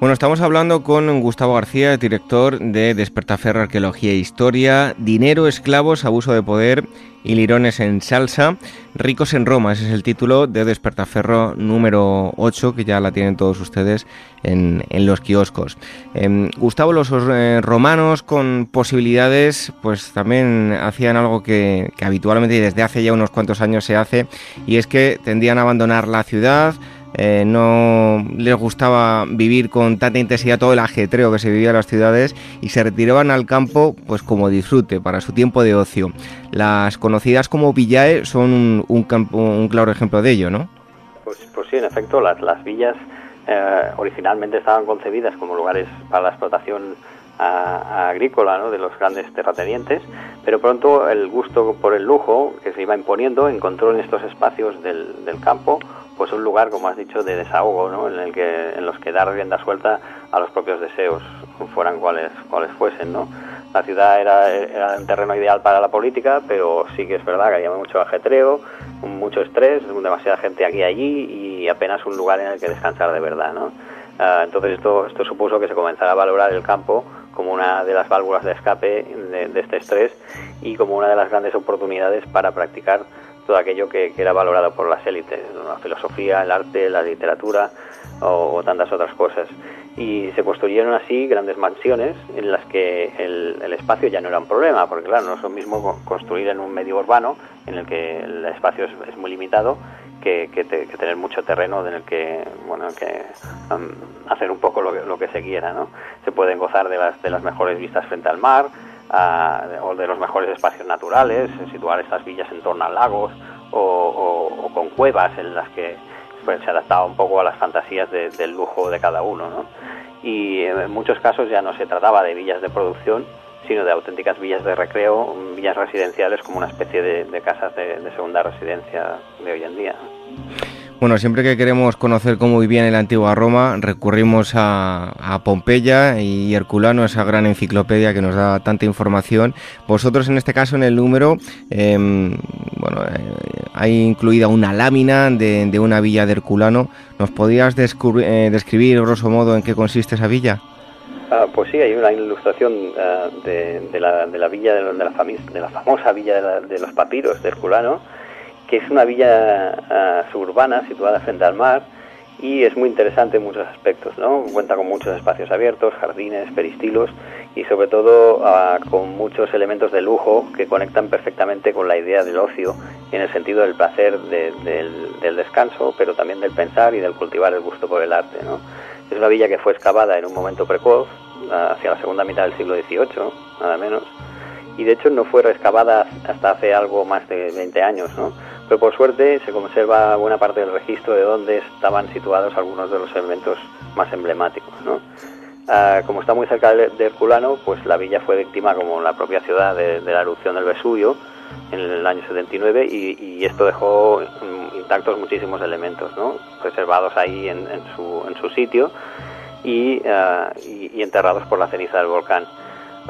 Bueno, estamos hablando con Gustavo García, director de Despertaferro Arqueología e Historia, Dinero, Esclavos, Abuso de Poder y Lirones en Salsa, Ricos en Roma. Ese es el título de Despertaferro número 8, que ya la tienen todos ustedes en, los kioscos. Em, Gustavo, los eh, romanos con posibilidades, pues también hacían algo que, que habitualmente y desde hace ya unos cuantos años se hace, y es que tendían a abandonar la ciudad, eh, no les gustaba vivir con tanta intensidad todo el ajetreo que se vivía en las ciudades y se retiraban al campo pues como disfrute para su tiempo de ocio. Las conocidas como villae son un, campo, un claro ejemplo de ello, ¿no? Pues, pues sí, en efecto, las, las villas eh, originalmente estaban concebidas como lugares para la explotación agrícola ¿no? de los grandes terratenientes, pero pronto el gusto por el lujo que se iba imponiendo encontró en estos espacios del campo pues un lugar, como has dicho, de desahogo, ¿no? en, el que, en los que dar rienda suelta a los propios deseos, fueran cuales, cuales fuesen. ¿no? La ciudad era, era un terreno ideal para la política, pero sí que es verdad que había mucho ajetreo, mucho estrés, demasiada gente aquí y allí y apenas un lugar en el que descansar de verdad. ¿no? Ah, entonces esto, esto supuso que se comenzara a valorar el campo como una de las válvulas de escape de este estrés y como una de las grandes oportunidades para practicar todo aquello que, era valorado por las élites, la filosofía, el arte, la literatura o, tantas otras cosas. Y se construyeron así grandes mansiones en las que el, espacio ya no era un problema, porque claro, no es lo mismo construir en un medio urbano en el que el espacio es, muy limitado que, tener mucho terreno en el que, bueno, que um, hacer un poco lo que, lo que se quiera, ¿no? Se pueden gozar de las, de las mejores vistas frente al mar, o de los mejores espacios naturales, situar estas villas en torno a lagos o, con cuevas en las que pues, se adaptaba un poco a las fantasías del lujo de cada uno. ¿no? Y en muchos casos ya no se trataba de villas de producción, sino de auténticas villas de recreo, villas residenciales como una especie de, casas de, de segunda residencia de hoy en día. Bueno, siempre que queremos conocer cómo vivía en la antigua Roma, recurrimos a, Pompeya y Herculano, esa gran enciclopedia que nos da tanta información. Vosotros, en este caso, en el número, em, bueno, eh, hay incluida una lámina de, una villa de Herculano. ¿Nos podías eh, describir, grosso modo, en qué consiste esa villa? Ah, pues sí, hay una ilustración ah, de, la, villa, de, la, de la famosa villa de, los papiros de Herculano que es una villa uh, suburbana situada frente al mar y es muy interesante en muchos aspectos, ¿no? Cuenta con muchos espacios abiertos, jardines, peristilos y sobre todo uh, con muchos elementos de lujo que conectan perfectamente con la idea del ocio en el sentido del placer del, descanso, pero también del pensar y del cultivar el gusto por el arte, ¿no? Es una villa que fue excavada en un momento precoz, hacia la segunda mitad del siglo XVIII, nada menos, y de hecho no fue rescavada hasta hace algo más de 20 años, ¿no? pero por suerte se conserva buena parte del registro de dónde estaban situados algunos de los elementos más emblemáticos. ¿no? Ah, como está muy cerca de, Herculano, pues la villa fue víctima, como la propia ciudad, de, la erupción del Vesubio en el año 79 y, esto dejó intactos muchísimos elementos, ¿no? preservados ahí en, su, en su, sitio ah, y, enterrados por la ceniza del volcán.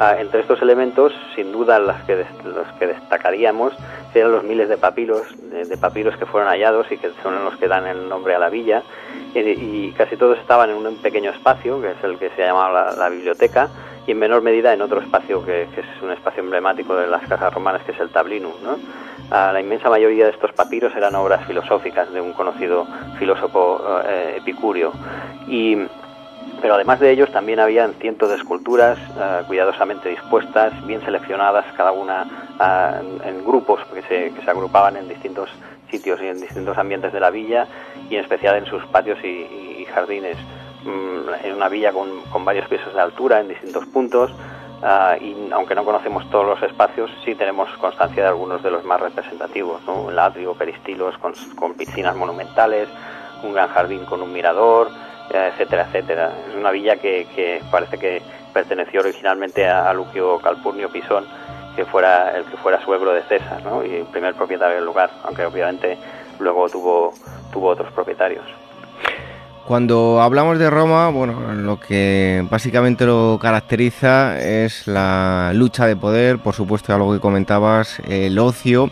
Ah, entre estos elementos, sin duda, los que, los que destacaríamos serían los miles de papiros, de, papiros que fueron hallados y que son los que dan el nombre a la villa. Y, casi todos estaban en un pequeño espacio, que es el que se llamaba la, biblioteca, y en menor medida en otro espacio que, es un espacio emblemático de las casas romanas, que es el tablinum. ¿no? Ah, la inmensa mayoría de estos papiros eran obras filosóficas de un conocido filósofo eh. Y pero además de ellos también habían cientos de esculturas eh, cuidadosamente dispuestas, bien seleccionadas, cada una eh, en grupos que se, que se, agrupaban en distintos sitios y en distintos ambientes de la villa y en especial en sus patios y, jardines. Mm, en una villa con, con, varios pisos de altura en distintos puntos eh, y aunque no conocemos todos los espacios, sí tenemos constancia de algunos de los más representativos, ¿no? el atrio, peristilos con, con piscinas monumentales, un gran jardín con un mirador, etcétera, etcétera. Es una villa que, parece que perteneció originalmente a, Lucio Calpurnio Pisón, que fuera el que fuera suegro de César, ¿no? y el primer propietario del lugar, aunque obviamente luego tuvo, tuvo otros propietarios. Cuando hablamos de Roma, bueno, lo que básicamente lo caracteriza es la lucha de poder, por supuesto, algo que comentabas, el ocio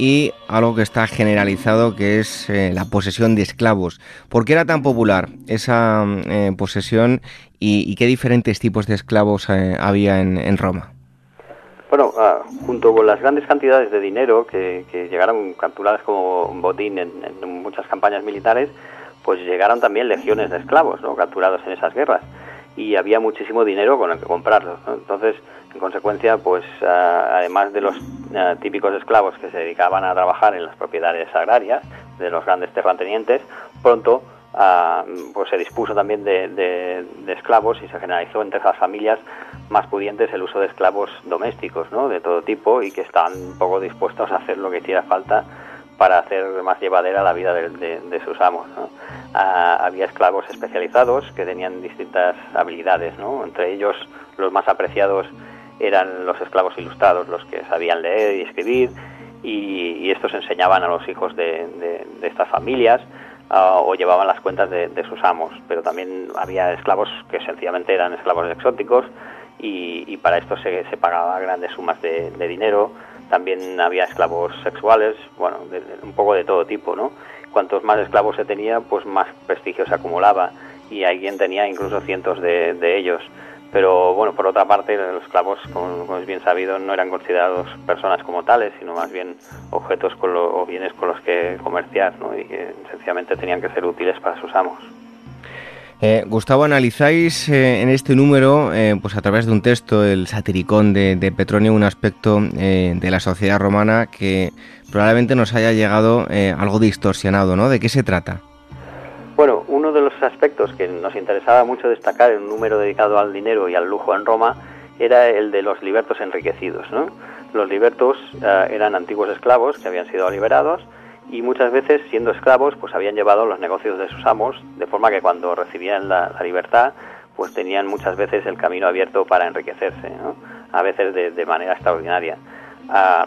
y algo que está generalizado que es eh, la posesión de esclavos. ¿Por qué era tan popular esa eh, posesión y, qué diferentes tipos de esclavos eh, había en, Roma? Bueno, ah, junto con las grandes cantidades de dinero que, llegaron capturadas como botín en, muchas campañas militares, pues llegaron también legiones de esclavos ¿no? capturados en esas guerras y había muchísimo dinero con el que comprarlos. Entonces, en consecuencia, pues además de los típicos esclavos que se dedicaban a trabajar en las propiedades agrarias de los grandes terratenientes, pronto pues se dispuso también de, esclavos y se generalizó entre las familias más pudientes el uso de esclavos domésticos, ¿no? de todo tipo y que un poco dispuestos a hacer lo que hiciera falta para hacer más llevadera la vida de, sus amos. Ah, había esclavos especializados que tenían distintas habilidades, ¿no? entre ellos los más apreciados eran los esclavos ilustrados, los que sabían leer y escribir, y, estos enseñaban a los hijos de, estas familias ah, o llevaban las cuentas de, sus amos. Pero también había esclavos que sencillamente eran esclavos exóticos y, para esto se, se pagaba grandes sumas de, dinero también había esclavos sexuales, bueno, un poco de todo tipo, ¿no? Cuantos más esclavos se tenía, pues más prestigio se acumulaba y alguien tenía incluso cientos de, ellos. Pero bueno, por otra parte, los esclavos, como, es bien sabido, no eran considerados personas como tales, sino más bien objetos con o bienes con los que comerciar, ¿no? Y que sencillamente tenían que ser útiles para sus amos. Eh, Gustavo, analizáis eh, en este número, eh, pues a través de un texto, el satiricón de, Petronio, un aspecto de la sociedad romana que probablemente nos haya llegado algo distorsionado, ¿no? ¿De qué se trata? Bueno, de aspectos que nos interesaba mucho destacar en un número dedicado al dinero y al lujo en Roma era el de los libertos enriquecidos, ¿no? Los libertos eran antiguos esclavos que habían sido liberados y muchas veces siendo esclavos pues habían llevado los negocios de sus amos de forma que cuando recibían la, libertad pues tenían muchas veces el camino abierto para enriquecerse a veces de, manera extraordinaria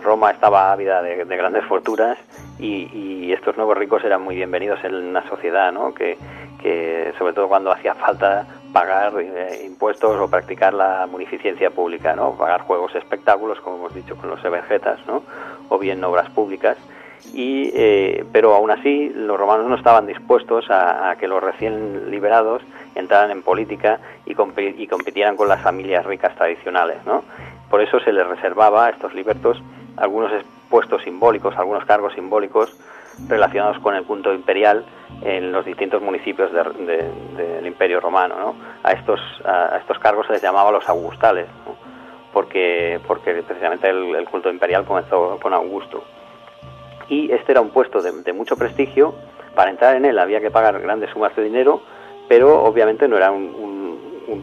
Roma estaba ávida de, grandes fortunas y, estos nuevos ricos eran muy bienvenidos en una sociedad ¿no? que, que sobre todo cuando hacía falta pagar eh, impuestos o practicar la munificencia pública, ¿no? pagar juegos espectáculos, como hemos dicho con los evergetas, ¿no? o bien obras públicas y, eh, pero aún así los romanos no estaban dispuestos a, que los recién liberados entraran en política y, compitieran con las familias ricas tradicionales. ¿no? Por eso se les reservaba a estos libertos algunos puestos simbólicos, algunos cargos simbólicos relacionados con el culto imperial en los distintos municipios del Imperio Romano. ¿no? A, estos, a estos cargos se les llamaba los augustales, porque, porque precisamente el culto imperial comenzó con Augusto y este era un puesto de, mucho prestigio. Para entrar en él había que pagar grandes sumas de dinero, pero obviamente no era un,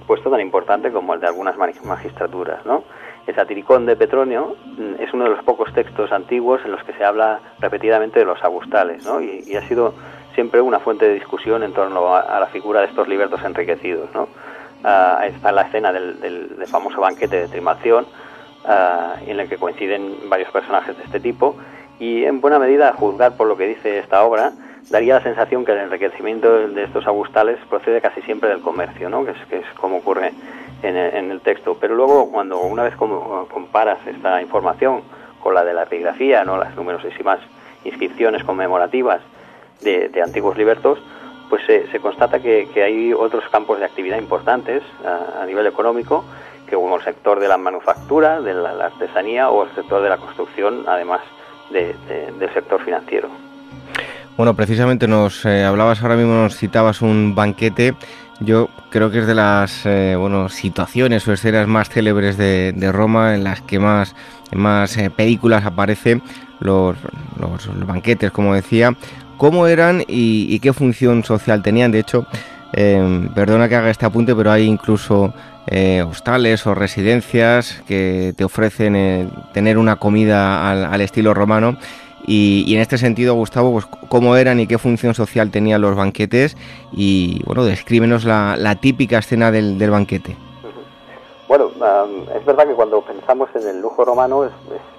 puesto tan importante como el de algunas magistraturas. ¿no? El satiricón de Petronio mm, es uno de los pocos textos antiguos en los que se habla repetidamente de los agustales ¿no? y, ha sido siempre una fuente de discusión en torno a, la figura de estos libertos enriquecidos. ¿no? Ah, está la escena del, famoso banquete de trimación, ah, en el que coinciden varios personajes de este tipo y en buena medida, a juzgar por lo que dice esta obra, daría la sensación que el enriquecimiento de estos augustales procede casi siempre del comercio, ¿no? que, es, que es como ocurre en el, texto. Pero luego, cuando una vez comparas esta información con la de la epigrafía, ¿no? las numerosísimas inscripciones conmemorativas de, antiguos libertos, pues se, constata que, hay otros campos de actividad importantes a, nivel económico, que como el sector de la manufactura, de la artesanía o el sector de la construcción, además del sector financiero. Bueno, precisamente nos eh, hablabas ahora mismo, nos citabas un banquete. Yo creo que es de las eh, bueno, situaciones o escenas más célebres de, Roma en las que más, más eh, películas aparecen los, los, banquetes, como decía. ¿Cómo eran y, qué función social tenían? De hecho, perdona que haga este apunte, pero hay incluso hostales o residencias que te ofrecen tener una comida al, estilo romano. Y, en este sentido, Gustavo, pues, ¿cómo eran y qué función social tenían los banquetes? Y bueno, descríbenos la, típica escena del, banquete. Bueno, es verdad que cuando pensamos en el lujo romano es,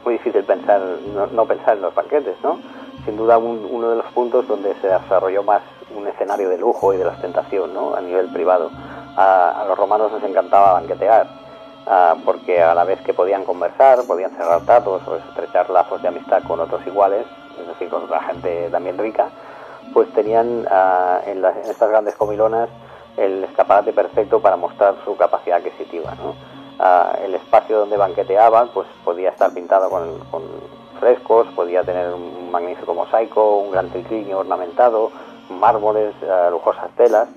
muy difícil pensar no, pensar en los banquetes, ¿no? Sin duda uno de los puntos donde se desarrolló más un escenario de lujo y de la ostentación, ¿no? A nivel privado. A, a los romanos les encantaba banquetear ah, porque a la vez que podían conversar, podían cerrar tratos o estrechar lazos de amistad con otros iguales, es decir, con otra gente también rica, pues tenían ah, en, estas grandes comilonas el escaparate perfecto para mostrar su capacidad adquisitiva. el espacio donde banqueteaban pues podía estar pintado con, con frescos, podía tener un magnífico mosaico, un gran triclinio ornamentado, mármoles, lujosas telas,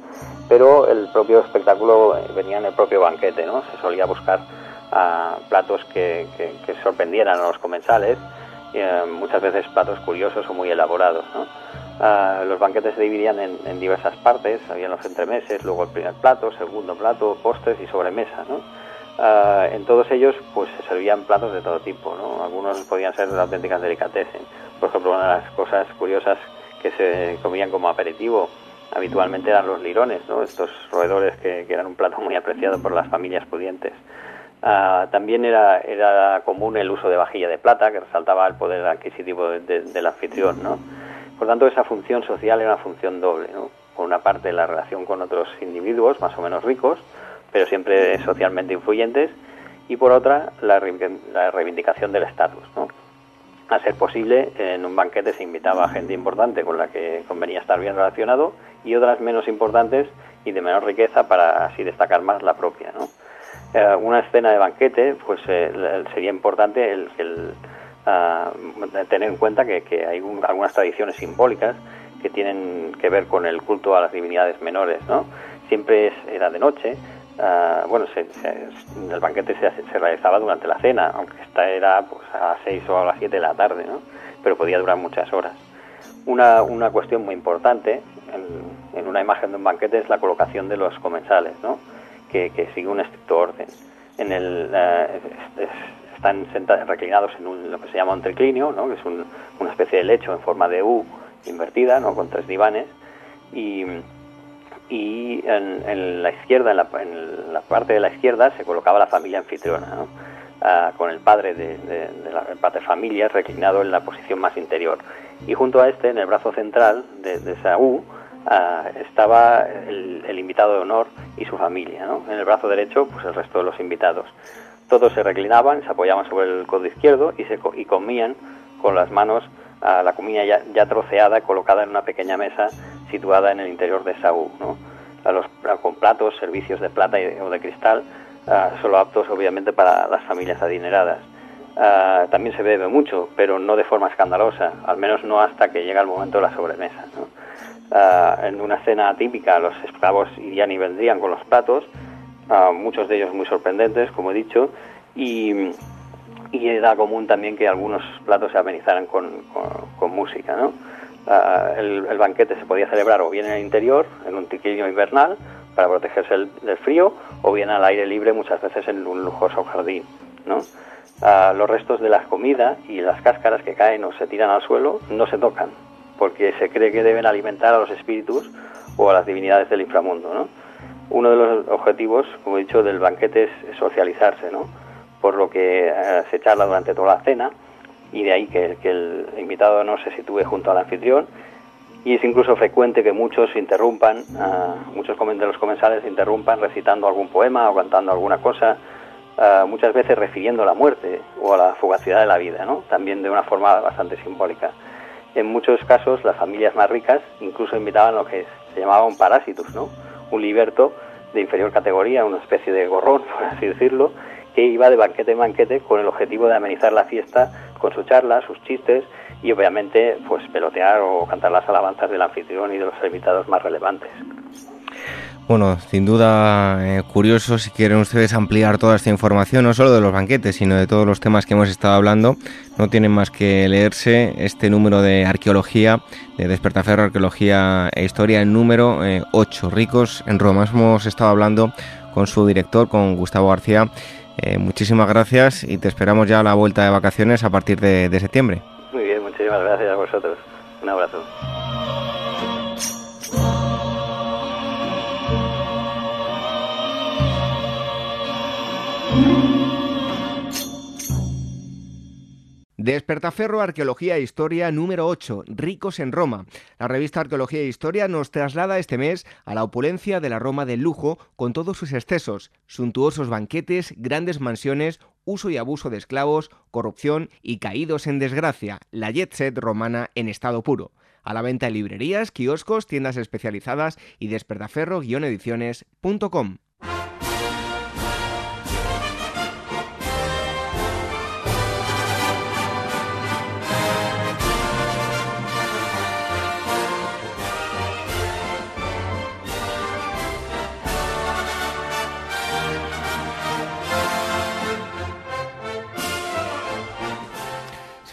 pero el propio espectáculo venía en el propio banquete, ¿no? Se solía buscar ah, platos que, sorprendieran a los comensales, eh, muchas veces platos curiosos o muy elaborados, ah, los banquetes se dividían en, diversas partes, había los entremeses, luego el primer plato, segundo plato, postres y sobremesa, ah, en todos ellos pues se servían platos de todo tipo, Algunos podían ser auténticas delicatessen. Por ejemplo, una de las cosas curiosas que se comían como aperitivo habitualmente eran los lirones, ¿no? estos roedores que, eran un plato muy apreciado por las familias pudientes. Ah, también era, era común el uso de vajilla de plata, que resaltaba el poder adquisitivo del anfitrión. ¿no? Por tanto, esa función social era una función doble. ¿no? Por una parte, la relación con otros individuos más o menos ricos, pero siempre socialmente influyentes, y por otra, la, la reivindicación del estatus. ¿no? A ser posible, en un banquete se invitaba a gente importante con la que convenía estar bien relacionado y otras menos importantes y de menor riqueza para así destacar más la propia. ¿no? Eh, una escena de banquete, pues eh, sería importante el, ah, tener en cuenta que, hay algunas tradiciones simbólicas que tienen que ver con el culto a las divinidades menores. ¿no? Siempre era de noche, Ah, bueno, el banquete se, realizaba durante la cena, aunque esta era pues, a las 6 o a las 7 de la tarde, ¿no? pero podía durar muchas horas. Una, una cuestión muy importante en, una imagen de un banquete es la colocación de los comensales, ¿no? que, sigue un estricto orden. En el, eh, están reclinados en lo que se llama un triclinio, ¿no? que es una especie de lecho en forma de U invertida, ¿no? con tres divanes, y y en, la izquierda, en la, parte de la izquierda, se colocaba la familia anfitriona, ah, con el padre de, la padre familia reclinado en la posición más interior. Y junto a este, en el brazo central de, esa U, ah, estaba el, invitado de honor y su familia. En el brazo derecho, pues el resto de los invitados. Todos se reclinaban, se apoyaban sobre el codo izquierdo y, se, y comían con las manos a la comida ya, ya, troceada colocada en una pequeña mesa situada en el interior de Saúl, ¿no? los, con platos, servicios de plata o de cristal, solo aptos obviamente para las familias adineradas. también se bebe mucho, pero no de forma escandalosa, al menos no hasta que llega el momento de la sobremesa. en una cena típica los esclavos irían y vendrían con los platos, muchos de ellos muy sorprendentes, como he dicho, y, y era común también que algunos platos se amenizaran con, con música. ¿no? el, banquete se podía celebrar o bien en el interior, en un tiquillo invernal, para protegerse del frío, o bien al aire libre, muchas veces en un lujoso jardín. ¿no? los restos de las comidas y las cáscaras que caen o se tiran al suelo no se tocan, porque se cree que deben alimentar a los espíritus o a las divinidades del inframundo. ¿no? Uno de los objetivos, como he dicho, del banquete es socializarse, ¿no? Por lo que eh, se charla durante toda la cena y de ahí que, el invitado no se sitúe junto al anfitrión y es incluso frecuente que muchos interrumpan, uh, muchos de los comensales interrumpan recitando algún poema o cantando alguna cosa, ah, muchas veces refiriendo a la muerte o a la fugacidad de la vida, ¿no? también de una forma bastante simbólica. En muchos casos las familias más ricas incluso invitaban lo que se llamaba un parásitus, ¿no? un liberto de inferior categoría, una especie de gorrón, por así decirlo, que iba de banquete en banquete con el objetivo de amenizar la fiesta con su charla, sus chistes y obviamente pues pelotear o cantar las alabanzas del anfitrión y de los invitados más relevantes. Bueno, sin duda eh, curioso si quieren ustedes ampliar toda esta información, no solo de los banquetes, sino de todos los temas que hemos estado hablando, no tienen más que leerse este número de arqueología, de Despertaferro, Arqueología e Historia, el número 8, eh, Ricos en Roma. Hemos estado hablando con su director, con Gustavo García, eh, muchísimas gracias y te esperamos ya a la vuelta de vacaciones a partir de, de septiembre. Muy bien, muchísimas gracias a vosotros. Un abrazo. Despertaferro Arqueología e Historia número 8, Ricos en Roma. La revista Arqueología e Historia nos traslada este mes a la opulencia de la Roma del lujo con todos sus excesos, suntuosos banquetes, grandes mansiones, uso y abuso de esclavos, corrupción y caídos en desgracia, la jet set romana en estado puro. A la venta en librerías, kioscos, tiendas especializadas y despertaferro-ediciones.com.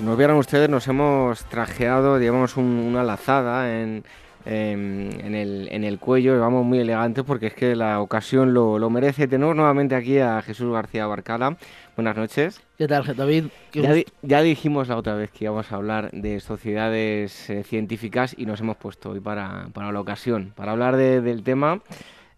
Si nos vieran ustedes, nos hemos trajeado, digamos, una lazada en, en, el, en el cuello, vamos muy elegantes porque es que la ocasión lo, lo merece. Tenemos nuevamente aquí a Jesús García Barcala. Buenas noches. ¿Qué tal, David? Ya, ya, dijimos la otra vez que íbamos a hablar de sociedades eh, científicas y nos hemos puesto hoy para, para la ocasión, para hablar de, del tema.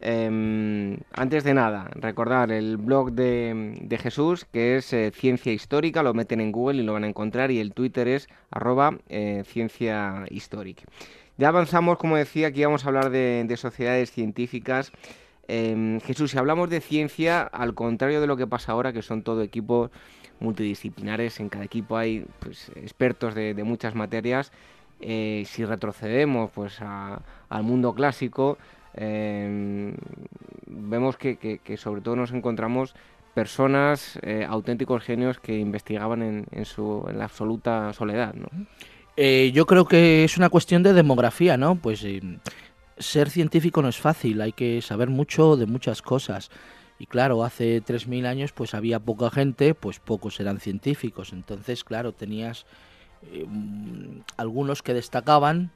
Eh, antes de nada, recordar el blog de, Jesús, que es eh, Ciencia Histórica, lo meten en Google y lo van a encontrar, y el Twitter es arroba eh, Ciencia Histórica. Ya avanzamos, como decía, que íbamos a hablar de, de sociedades científicas. Em, Jesús, si hablamos de ciencia, al contrario de lo que pasa ahora, que son todo equipos multidisciplinares, en cada equipo hay pues, expertos de, muchas materias, eh, si retrocedemos pues, al mundo clásico, eh, vemos que, sobre todo nos encontramos personas, eh, auténticos genios que investigaban en, su, en la absoluta soledad. ¿no? Eh, yo creo que es una cuestión de demografía, ¿no? Pues eh, ser científico no es fácil, hay que saber mucho de muchas cosas. Y claro, hace 3.000 años pues había poca gente, pues pocos eran científicos. Entonces, claro, tenías algunos que destacaban,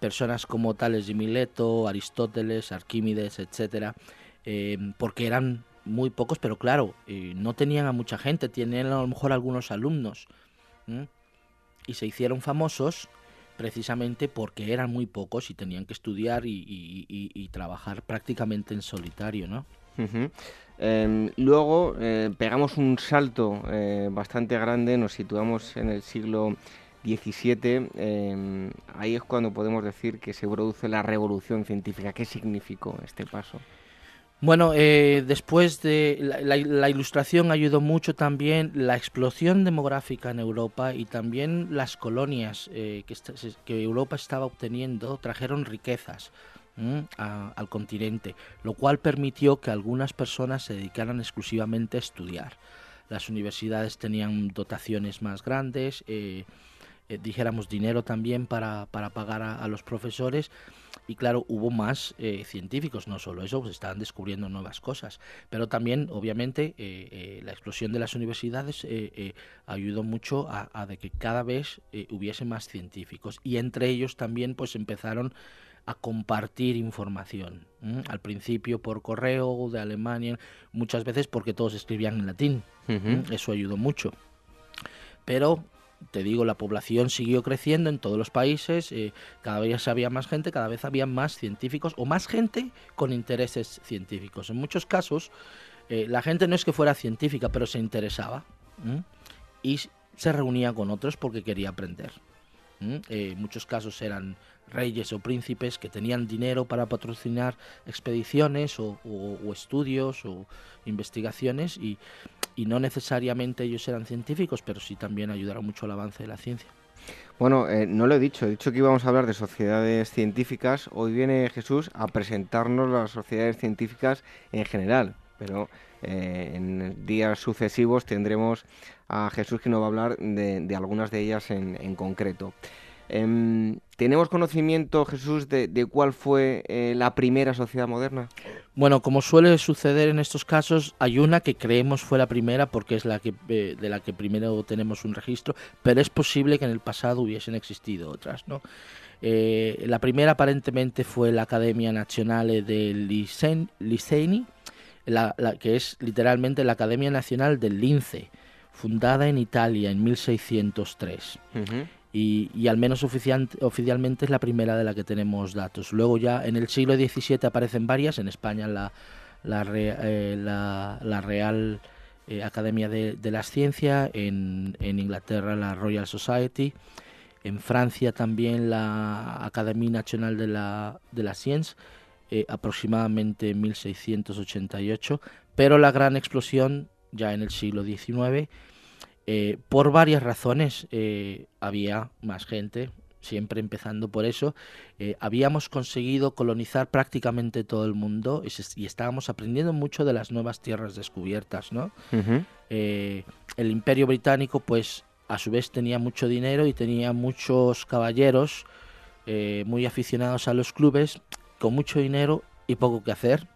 personas como Tales de Mileto, Aristóteles, Arquímedes, etcétera, eh, porque eran muy pocos, pero claro, eh, no tenían a mucha gente, tenían a lo mejor algunos alumnos. Y se hicieron famosos precisamente porque eran muy pocos y tenían que estudiar y, trabajar prácticamente en solitario, ¿no? Uh luego eh, pegamos un salto eh, bastante grande, nos situamos en el siglo XVII, eh, ahí es cuando podemos decir que se produce la revolución científica. ¿Qué significó este paso? Bueno, eh, después de la, ilustración ayudó mucho también la explosión demográfica en Europa y también las colonias eh, que, Europa estaba obteniendo trajeron riquezas al continente, lo cual permitió que algunas personas se dedicaran exclusivamente a estudiar. Las universidades tenían dotaciones más grandes, eh, eh, dijéramos dinero también para, para pagar a, a, los profesores y claro, hubo más eh, científicos, no solo eso, pues estaban descubriendo nuevas cosas, pero también obviamente eh, eh, la explosión de las universidades ayudó mucho a, a, de que cada vez hubiese más científicos y entre ellos también pues empezaron a compartir información. ¿eh? Al principio por correo de Alemania, muchas veces porque todos escribían en latín. Uh -huh. Eso ayudó mucho. Pero te digo, la población siguió creciendo en todos los países, eh, cada vez había más gente, cada vez había más científicos o más gente con intereses científicos. En muchos casos, eh, la gente no es que fuera científica, pero se interesaba ¿eh? y se reunía con otros porque quería aprender. en muchos casos eran reyes o príncipes que tenían dinero para patrocinar expediciones o, o estudios o investigaciones y, y, no necesariamente ellos eran científicos, pero sí también ayudaron mucho al avance de la ciencia. Bueno, eh, no lo he dicho, he dicho que íbamos a hablar de sociedades científicas. Hoy viene Jesús a presentarnos las sociedades científicas en general, pero eh, en días sucesivos tendremos a Jesús que nos va a hablar de, algunas de ellas en concreto. Eh, ¿Tenemos conocimiento, Jesús, de, de cuál fue eh, la primera sociedad moderna? Bueno, como suele suceder en estos casos, hay una que creemos fue la primera porque es la que eh, de la que primero tenemos un registro, pero es posible que en el pasado hubiesen existido otras, ¿no? Eh, la primera aparentemente fue la Academia Nazionale del Liceni, la, la, que es literalmente la Academia Nacional del Lince, fundada en Italia en 1603. Uh -huh y, y al menos oficial, oficialmente es la primera de la que tenemos datos. Luego ya en el siglo XVII aparecen varias, en España la, la, eh, la, la Real Academia de, la Ciencia, en, Inglaterra la Royal Society, en Francia también la Académie Nationale de la, de la Science, aproximadamente en 1688, pero la gran explosión ya en el siglo XIX, por varias razones, había más gente, siempre empezando por eso, eh, habíamos conseguido colonizar prácticamente todo el mundo y, estábamos aprendiendo mucho de las nuevas tierras descubiertas, ¿no? Eh, el Imperio Británico, pues, a su vez tenía mucho dinero y tenía muchos caballeros eh, muy aficionados a los clubes, con mucho dinero y poco que hacer.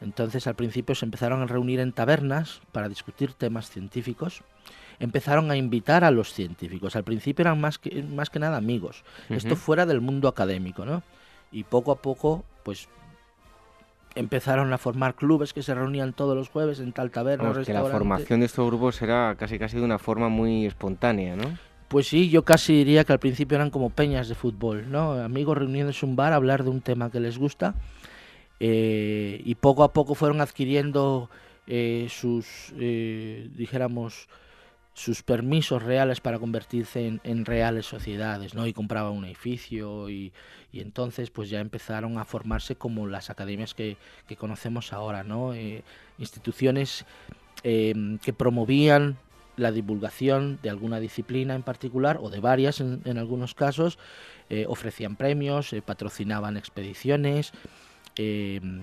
Entonces, al principio se empezaron a reunir en tabernas para discutir temas científicos empezaron a invitar a los científicos. Al principio eran más que, más que nada amigos. Esto fuera del mundo académico, ¿no? Y poco a poco, pues empezaron a formar clubes que se reunían todos los jueves en tal taberna. que la formación de estos grupos era casi casi de una forma muy espontánea, ¿no? Pues sí, yo casi diría que al principio eran como peñas de fútbol, ¿no? Amigos reuniéndose en un bar a hablar de un tema que les gusta eh, y poco a poco fueron adquiriendo eh, sus, eh, dijéramos, sus permisos reales para convertirse en, reales sociedades, ¿no? Y compraba un edificio y, entonces pues ya empezaron a formarse como las academias que, conocemos ahora, ¿no? Eh, instituciones eh, que promovían la divulgación de alguna disciplina en particular o de varias en, algunos casos, eh, ofrecían premios, patrocinaban expediciones, Em,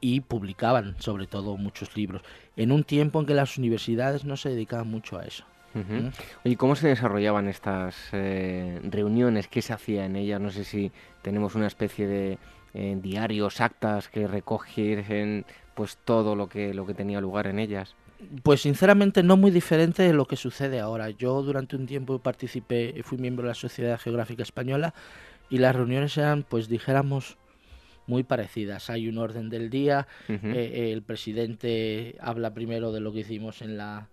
y publicaban sobre todo muchos libros, en un tiempo en que las universidades no se dedicaban mucho a eso. ¿Mm? ¿Y cómo se desarrollaban estas eh, reuniones? ¿Qué se hacía en ellas? No sé si tenemos una especie de eh, diarios, actas que recogen pues todo lo que, lo que tenía lugar en ellas. Pues sinceramente no muy diferente de lo que sucede ahora. Yo durante un tiempo participé, fui miembro de la Sociedad Geográfica Española y las reuniones eran, pues dijéramos, muy parecidas. Hay un orden del día, eh, el presidente habla primero de lo que hicimos en la,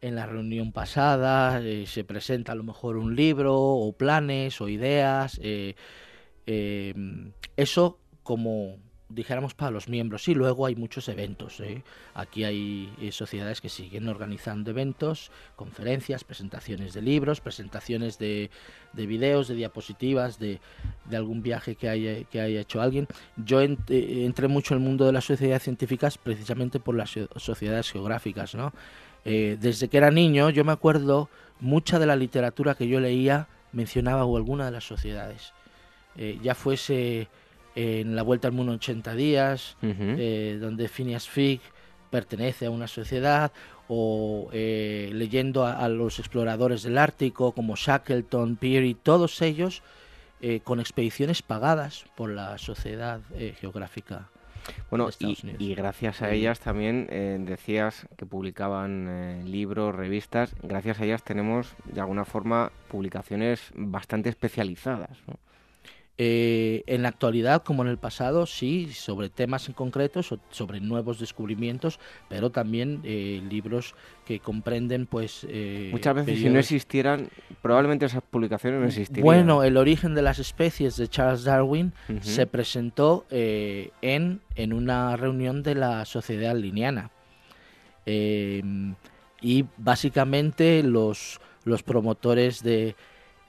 en la reunión pasada, eh, se presenta a lo mejor un libro o planes o ideas. Eh, eso como dijéramos para los miembros. Y luego hay muchos eventos ¿eh? aquí hay eh, sociedades que siguen organizando eventos conferencias presentaciones de libros presentaciones de, de videos de diapositivas de, de, algún viaje que haya que haya hecho alguien. Yo eh, entré mucho en el mundo de las sociedades científicas precisamente por las sociedades geográficas no desde que era niño yo me acuerdo mucha de la literatura que yo leía mencionaba alguna de las sociedades. Ya fuese en La Vuelta al Mundo en 80 días, eh, donde Phineas Fig pertenece a una sociedad, o eh, leyendo a, los exploradores del Ártico como Shackleton, Peary, todos ellos eh, con expediciones pagadas por la Sociedad Geográfica. Bueno, y, y, gracias a ellas también decías que publicaban libros, revistas. Gracias a ellas tenemos de alguna forma publicaciones bastante especializadas. ¿no? Eh, en la actualidad, como en el pasado, sí, sobre temas en concreto, sobre nuevos descubrimientos, pero también eh, libros que comprenden, pues... Eh, Muchas veces, si no existieran, probablemente esas publicaciones no existirían. Bueno, El origen de las especies de Charles Darwin se presentó en, en una reunión de la Sociedad Lineana. y básicamente los, los promotores de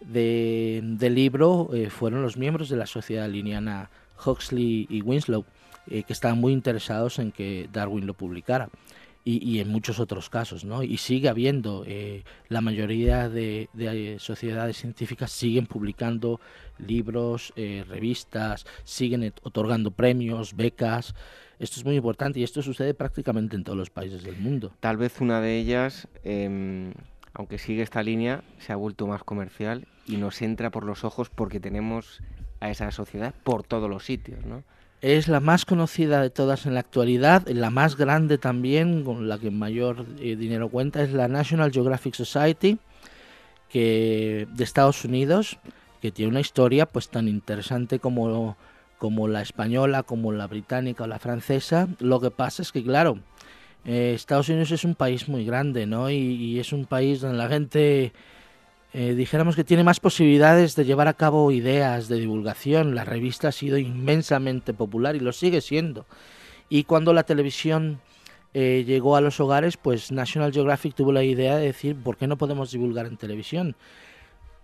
de, del libro eh, fueron los miembros de la sociedad liniana Huxley y Winslow, eh, que estaban muy interesados en que Darwin lo publicara. Y, en muchos otros casos, ¿no? Y sigue habiendo, eh, la mayoría de, sociedades científicas siguen publicando libros, revistas, siguen otorgando premios, becas. Esto es muy importante y esto sucede prácticamente en todos los países del mundo. Tal vez una de ellas, em, aunque sigue esta línea, se ha vuelto más comercial y nos entra por los ojos porque tenemos a esa sociedad por todos los sitios, ¿no? Es la más conocida de todas en la actualidad, la más grande también, con la que mayor eh, dinero cuenta, es la National Geographic Society que, de Estados Unidos, que tiene una historia pues tan interesante como, como la española, como la británica o la francesa. Lo que pasa es que, claro, eh, Estados Unidos es un país muy grande, ¿no? y es un país donde la gente eh, dijéramos que tiene más posibilidades de llevar a cabo ideas de divulgación. La revista ha sido inmensamente popular y lo sigue siendo. Y cuando la televisión eh, llegó a los hogares, pues National Geographic tuvo la idea de decir, ¿por qué no podemos divulgar en televisión?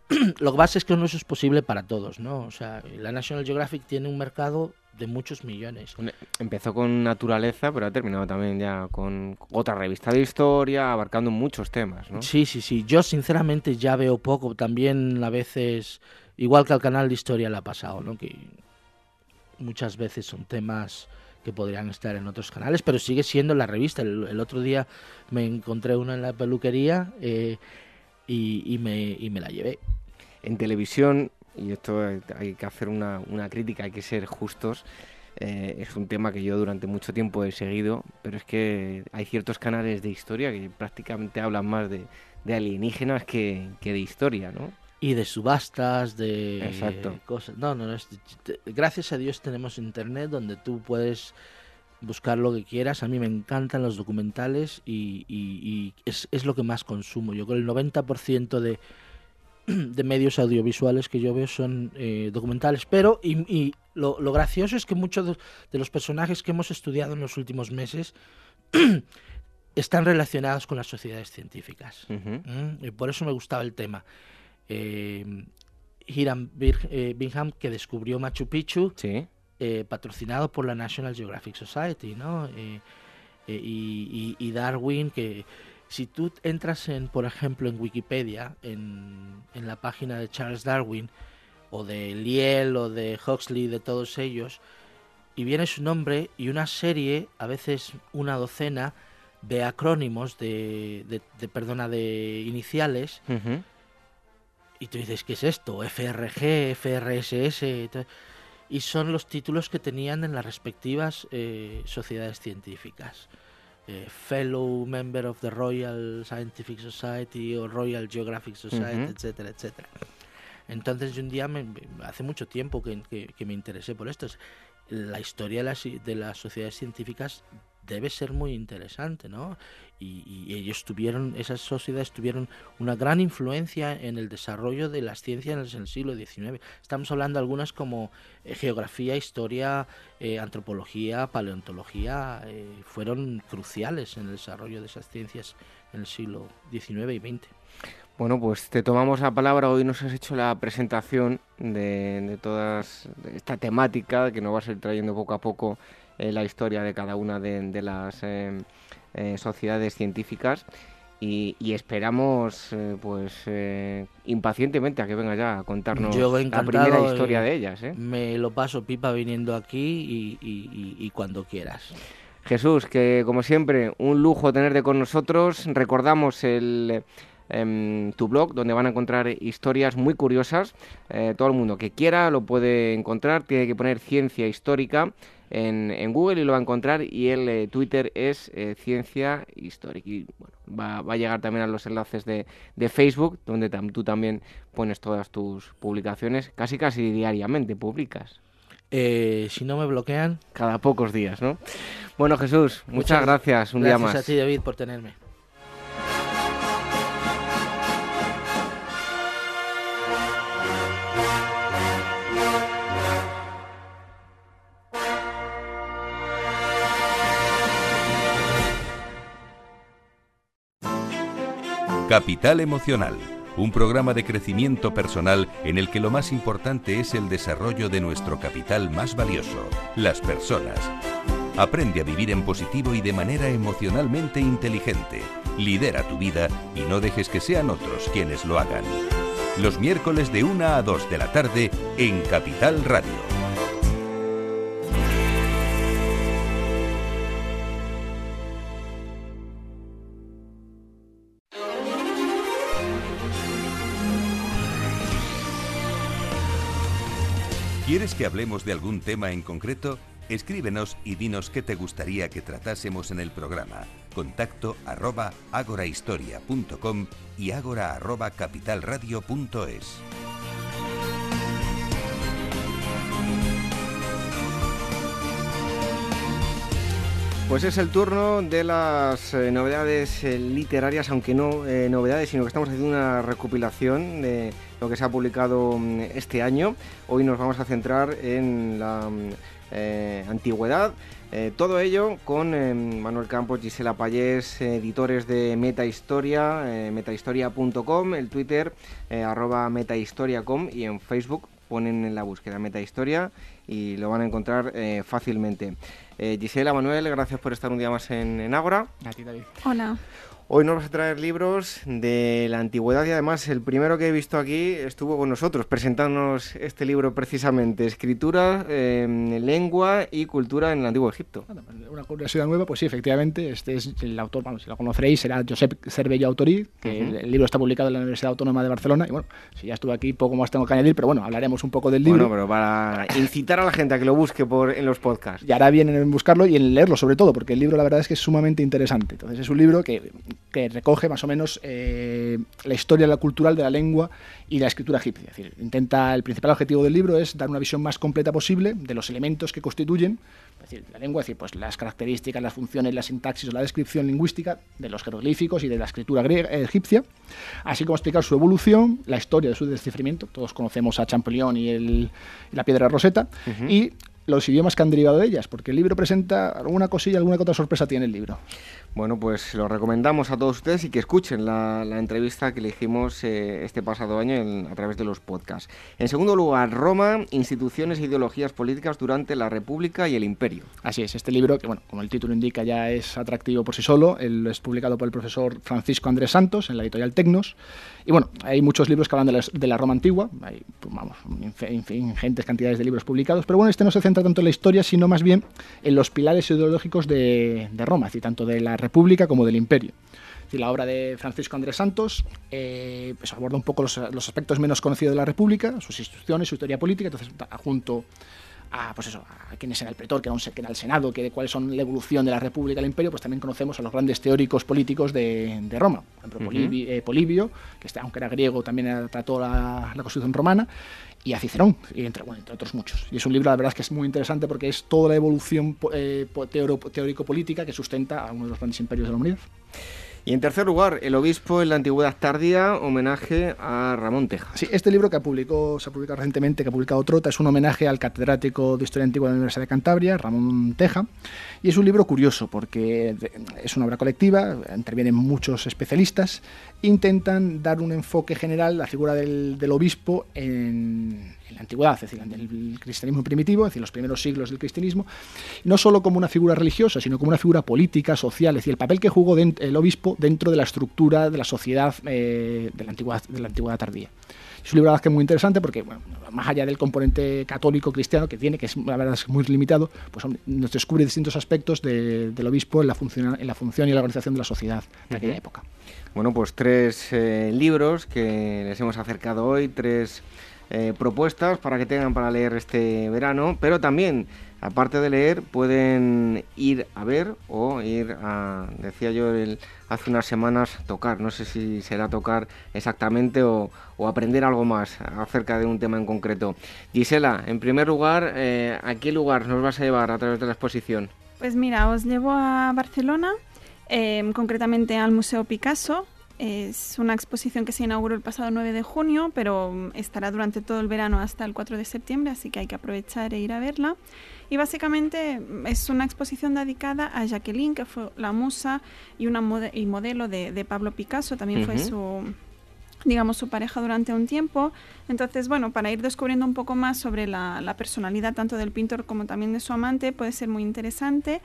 Lo que pasa es que no es posible para todos, ¿no? O sea, la National Geographic tiene un mercado de muchos millones. Empezó con naturaleza, pero ha terminado también ya con otra revista de historia, abarcando muchos temas, ¿no? Sí, sí, sí. Yo sinceramente ya veo poco. También a veces, igual que al canal de historia le ha pasado, ¿no? Que muchas veces son temas que podrían estar en otros canales, pero sigue siendo la revista. El, otro día me encontré una en la peluquería eh, y, me, y me la llevé. En televisión, y esto hay que hacer una, una crítica, hay que ser justos, eh, es un tema que yo durante mucho tiempo he seguido, pero es que hay ciertos canales de historia que prácticamente hablan más de, de alienígenas que, que de historia, ¿no? y de subastas, de Exacto. cosas. No, no, no. gracias a Dios tenemos internet donde tú puedes buscar lo que quieras. A mí me encantan los documentales y, y, es, es, lo que más consumo. Yo creo que el 90% de, de medios audiovisuales que yo veo son eh, documentales. Pero, y, lo, lo, gracioso es que muchos de los personajes que hemos estudiado en los últimos meses están relacionados con las sociedades científicas. ¿Mm? Y por eso me gustaba el tema eh, Hiram eh, Bingham, que descubrió Machu Picchu, eh, patrocinado por la National Geographic Society, ¿no? Eh, y, Darwin, que si tú entras, en, por ejemplo, en Wikipedia, en, en la página de Charles Darwin, o de Liel, o de Huxley, de todos ellos, y viene su nombre y una serie, a veces una docena, de acrónimos, de, de, perdona, de iniciales, y tú dices, ¿qué es esto? FRG, FRSS. Y son los títulos que tenían en las respectivas eh, sociedades científicas. Eh, fellow Member of the Royal Scientific Society o Royal Geographic Society, etcétera, etcétera. Entonces, un día, me, hace mucho tiempo que, que, me interesé por esto. La historia de las, de las sociedades científicas debe ser muy interesante, ¿no? Y, ellos tuvieron, esas sociedades tuvieron una gran influencia en el desarrollo de las ciencias en el siglo XIX. Estamos hablando de algunas como eh, geografía, historia, eh, antropología, paleontología, eh, fueron cruciales en el desarrollo de esas ciencias en el siglo XIX y XX. Bueno, pues te tomamos la palabra. Hoy nos has hecho la presentación de, de toda esta temática que nos vas a ir trayendo poco a poco eh, la historia de cada una de, las eh, eh, sociedades científicas y, esperamos pues impacientemente a que venga ya a contarnos la primera historia de ellas. Me lo paso pipa viniendo aquí y, cuando quieras. Jesús, que como siempre, un lujo tenerte con nosotros. Recordamos el em, tu blog, donde van a encontrar historias muy curiosas. todo el mundo que quiera lo puede encontrar, tiene que poner ciencia histórica en, Google y lo va a encontrar y el eh, Twitter es eh, Ciencia Histórica. Y bueno, va, a llegar también a los enlaces de, Facebook, donde tú también pones todas tus publicaciones, casi casi diariamente publicas. Eh, si no me bloquean. Cada pocos días, ¿no? Bueno, Jesús, muchas, gracias un día más. Gracias a ti, David, por tenerme. Capital Emocional, un programa de crecimiento personal en el que lo más importante es el desarrollo de nuestro capital más valioso, las personas. Aprende a vivir en positivo y de manera emocionalmente inteligente. Lidera tu vida y no dejes que sean otros quienes lo hagan. Los miércoles de 1 a 2 de la tarde en Capital Radio. ¿Quieres que hablemos de algún tema en concreto? Escríbenos y dinos qué te gustaría que tratásemos en el programa. Contacto arroba agorahistoria.com y agora arroba capitalradio.es. Pues es el turno de las eh, novedades eh, literarias, aunque no eh, novedades, sino que estamos haciendo una recopilación de lo que se ha publicado mm, este año. Hoy nos vamos a centrar en la mm, antigüedad, todo ello con Manuel Campos, Gisela Payés, editores de Metahistoria, metahistoria.com, el Twitter arroba metahistoria.com y en Facebook ponen en la búsqueda Metahistoria y lo van a encontrar fácilmente. Gisela, Manuel, gracias por estar un día más en, en Ágora. A ti, David. Hola. Hoy nos vas a traer libros de la antigüedad y además el primero que he visto aquí estuvo con nosotros presentándonos este libro precisamente, Escritura, Lengua y Cultura en el Antiguo Egipto. Pues, una curiosidad nueva, pues sí, efectivamente, este es el autor, vamos, si lo conoceréis, será Josep Cervello Autorí, que el, libro está publicado en la Universidad Autónoma de Barcelona y bueno, si ya estuve aquí, poco más tengo que añadir, pero bueno, hablaremos un poco del libro. Bueno, pero para incitar a la gente a que lo busque por, en los podcasts. Y hará bien en buscarlo y en leerlo sobre todo, porque el libro la verdad es que es sumamente interesante. Entonces es un libro que que recoge más o menos eh, la historia la cultural de la lengua y la escritura egipcia. Es decir, intenta, el principal objetivo del libro es dar una visión más completa posible de los elementos que constituyen decir, la lengua, es decir, pues las características, las funciones, la sintaxis o la descripción lingüística de los jeroglíficos y de la escritura griega, eh, egipcia, así como explicar su evolución, la historia de su desciframiento. Todos conocemos a Champollion y, el, la piedra roseta, y los idiomas que han derivado de ellas, porque el libro presenta alguna cosilla, alguna que otra sorpresa tiene el libro. Bueno, pues lo recomendamos a todos ustedes y que escuchen la, entrevista que le hicimos eh, este pasado año a través de los podcasts. En segundo lugar, Roma, instituciones e ideologías políticas durante la República y el Imperio. Así es, este libro, que bueno, como el título indica, ya es atractivo por sí solo, es publicado por el profesor Francisco Andrés Santos en la editorial Tecnos. Y bueno, hay muchos libros que hablan de la, Roma antigua, hay, pues, vamos, ingentes cantidades de libros publicados, pero bueno, este no se centra tanto en la historia, sino más bien en los pilares ideológicos de, de Roma, es tanto de la República como del Imperio. la obra de Francisco Andrés Santos eh, pues aborda un poco los, aspectos menos conocidos de la República, sus instituciones, su historia política, entonces junto a, pues eso, a quién era el pretor, que era, el Senado, que de cuáles son la evolución de la República y el Imperio, pues también conocemos a los grandes teóricos políticos de, Roma. Por ejemplo, eh, Polibio, que este, aunque era griego, también trató la, la Constitución romana, y a Cicerón, y entre, bueno, entre otros muchos. Y es un libro, la verdad, que es muy interesante porque es toda la evolución eh, teórico-política que sustenta a uno de los grandes imperios de la humanidad. Y en tercer lugar, El obispo en la antigüedad tardía, homenaje a Ramón Teja. Sí, este libro que publicó, se ha publicado recientemente, que ha publicado Trota, es un homenaje al catedrático de Historia Antigua de la Universidad de Cantabria, Ramón Teja. Y es un libro curioso porque es una obra colectiva, intervienen muchos especialistas, intentan dar un enfoque general a la figura del, del obispo en, en la antigüedad, es decir, en el cristianismo primitivo, es decir, los primeros siglos del cristianismo, no solo como una figura religiosa, sino como una figura política, social, es decir, el papel que jugó el obispo dentro de la estructura de la sociedad eh, de, la antigüedad, de la antigüedad tardía. Es un libro que es muy interesante porque, más allá del componente católico cristiano que tiene, que es la verdad es muy limitado, pues nos descubre distintos aspectos del obispo en la, función, en la función y la organización de la sociedad de aquella época. Bueno, pues tres eh, libros que les hemos acercado hoy, tres eh, propuestas para que tengan para leer este verano, pero también, aparte de leer, pueden ir a ver o ir a, decía yo hace unas semanas, tocar. No sé si será tocar exactamente o, aprender algo más acerca de un tema en concreto. Gisela, en primer lugar, eh, ¿a qué lugar nos vas a llevar a través de la exposición? Pues mira, os llevo a Barcelona, eh, concretamente al Museo Picasso, es una exposición que se inauguró el pasado 9 de junio, pero mm, estará durante todo el verano hasta el 4 de septiembre, así que hay que aprovechar e ir a verla. Y básicamente mm, es una exposición dedicada a Jacqueline, que fue la musa y, una y modelo de, Pablo Picasso, también fue su digamos, su pareja durante un tiempo. Entonces, bueno, para ir descubriendo un poco más sobre la, la personalidad tanto del pintor como también de su amante, puede ser muy interesante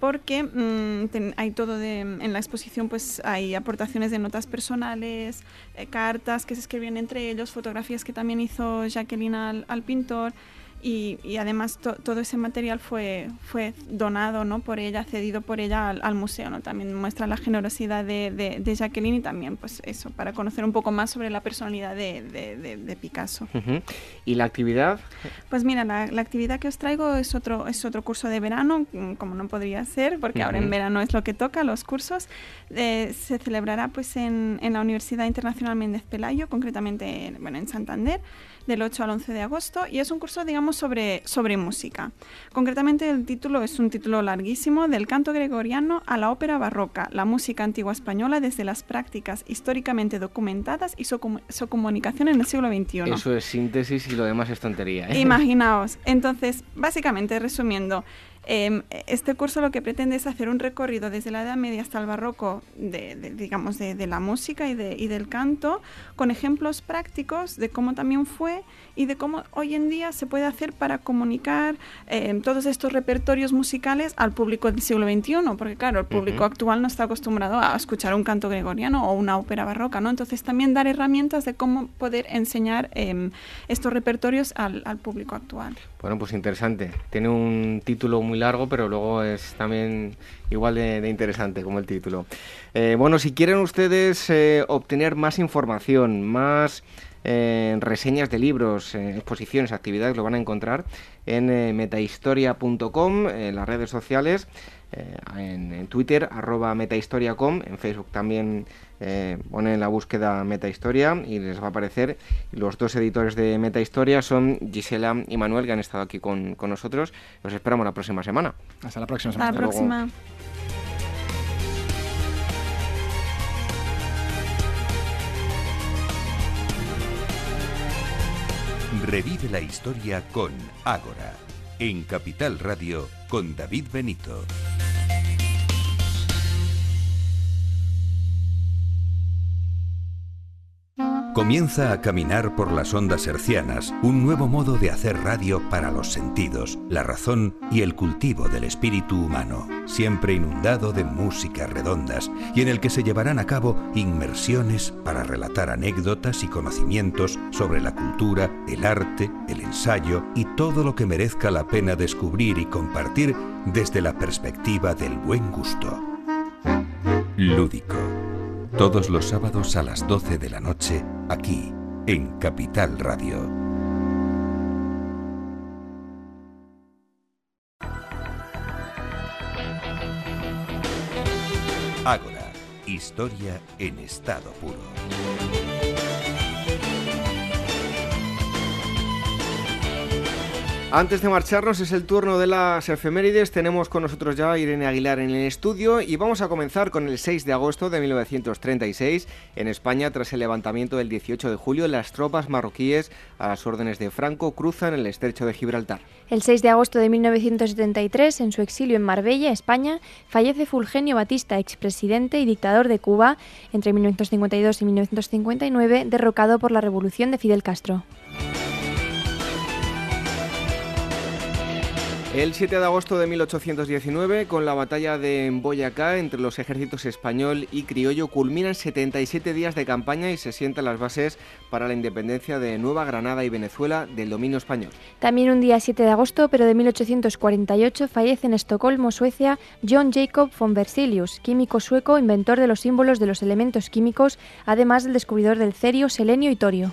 porque mm, hay todo de, en la exposición pues hay aportaciones de notas personales, eh, cartas que se escribían entre ellos, fotografías que también hizo Jacqueline al pintor y, además todo ese material fue, fue donado ¿no? por ella, cedido por ella al, museo. ¿no? También muestra la generosidad de, de, Jacqueline y también pues eso, para conocer un poco más sobre la personalidad de, de Picasso. ¿Y la actividad? Pues mira, la, la, actividad que os traigo es otro, es otro curso de verano, como no podría ser, porque ahora en verano es lo que toca, los cursos. Eh, se celebrará pues en, en la Universidad Internacional Méndez Pelayo, concretamente bueno, en Santander del 8 al 11 de agosto y es un curso, digamos, sobre, sobre música. Concretamente el título es un título larguísimo, del canto gregoriano a la ópera barroca, la música antigua española desde las prácticas históricamente documentadas y su, comunicación en el siglo XXI. Eso es síntesis y lo demás es tontería. ¿eh? Imaginaos. Entonces, básicamente, resumiendo, este curso lo que pretende es hacer un recorrido desde la Edad Media hasta el Barroco, de, digamos, de, la música y, y, del canto, con ejemplos prácticos de cómo también fue y de cómo hoy en día se puede hacer para comunicar em, todos estos repertorios musicales al público del siglo XXI, porque claro, el público actual no está acostumbrado a escuchar un canto gregoriano o una ópera barroca, ¿no? Entonces también dar herramientas de cómo poder enseñar em, estos repertorios al, al público actual. Bueno, pues interesante. Tiene un título muy largo, pero luego es también igual de, interesante como el título. Eh, bueno, si quieren ustedes eh, obtener más información, más eh, reseñas de libros, exposiciones, actividades, lo van a encontrar en metahistoria.com, en las redes sociales, en, Twitter, arroba metahistoria.com, en Facebook también eh, ponen la búsqueda Metahistoria y les va a aparecer. Los dos editores de Metahistoria son Gisela y Manuel, que han estado aquí con, nosotros. Los esperamos la próxima semana. Hasta la próxima semana. Hasta la próxima. Revive la historia con Ágora, en Capital Radio, con David Benito. Comienza a caminar por las ondas hercianas un nuevo modo de hacer radio para los sentidos, la razón y el cultivo del espíritu humano, siempre inundado de músicas redondas y en el que se llevarán a cabo inmersiones para relatar anécdotas y conocimientos sobre la cultura, el arte, el ensayo y todo lo que merezca la pena descubrir y compartir desde la perspectiva del buen gusto. Lúdico todos los sábados a las 12 de la noche, aquí, en Capital Radio. Ágora, historia en estado puro. Antes de marcharnos es el turno de las efemérides. Tenemos con nosotros ya a Irene Aguilar en el estudio y vamos a comenzar con el 6 de agosto de 1936. En España, tras el levantamiento del 18 de julio, las tropas marroquíes a las órdenes de Franco cruzan el estrecho de Gibraltar. El 6 de agosto de 1973, en su exilio en Marbella, España, fallece Fulgenio Batista, expresidente y dictador de Cuba entre 1952 y 1959, derrocado por la revolución de Fidel Castro. El 7 de agosto de 1819, con la batalla de Boyacá entre los ejércitos español y criollo, culminan 77 días de campaña y se sientan las bases para la independencia de Nueva Granada y Venezuela del dominio español. También un día 7 de agosto, pero de 1848, fallece en Estocolmo, Suecia, John Jacob von Berzelius, químico sueco, inventor de los símbolos de los elementos químicos, además del descubridor del cerio, selenio y torio.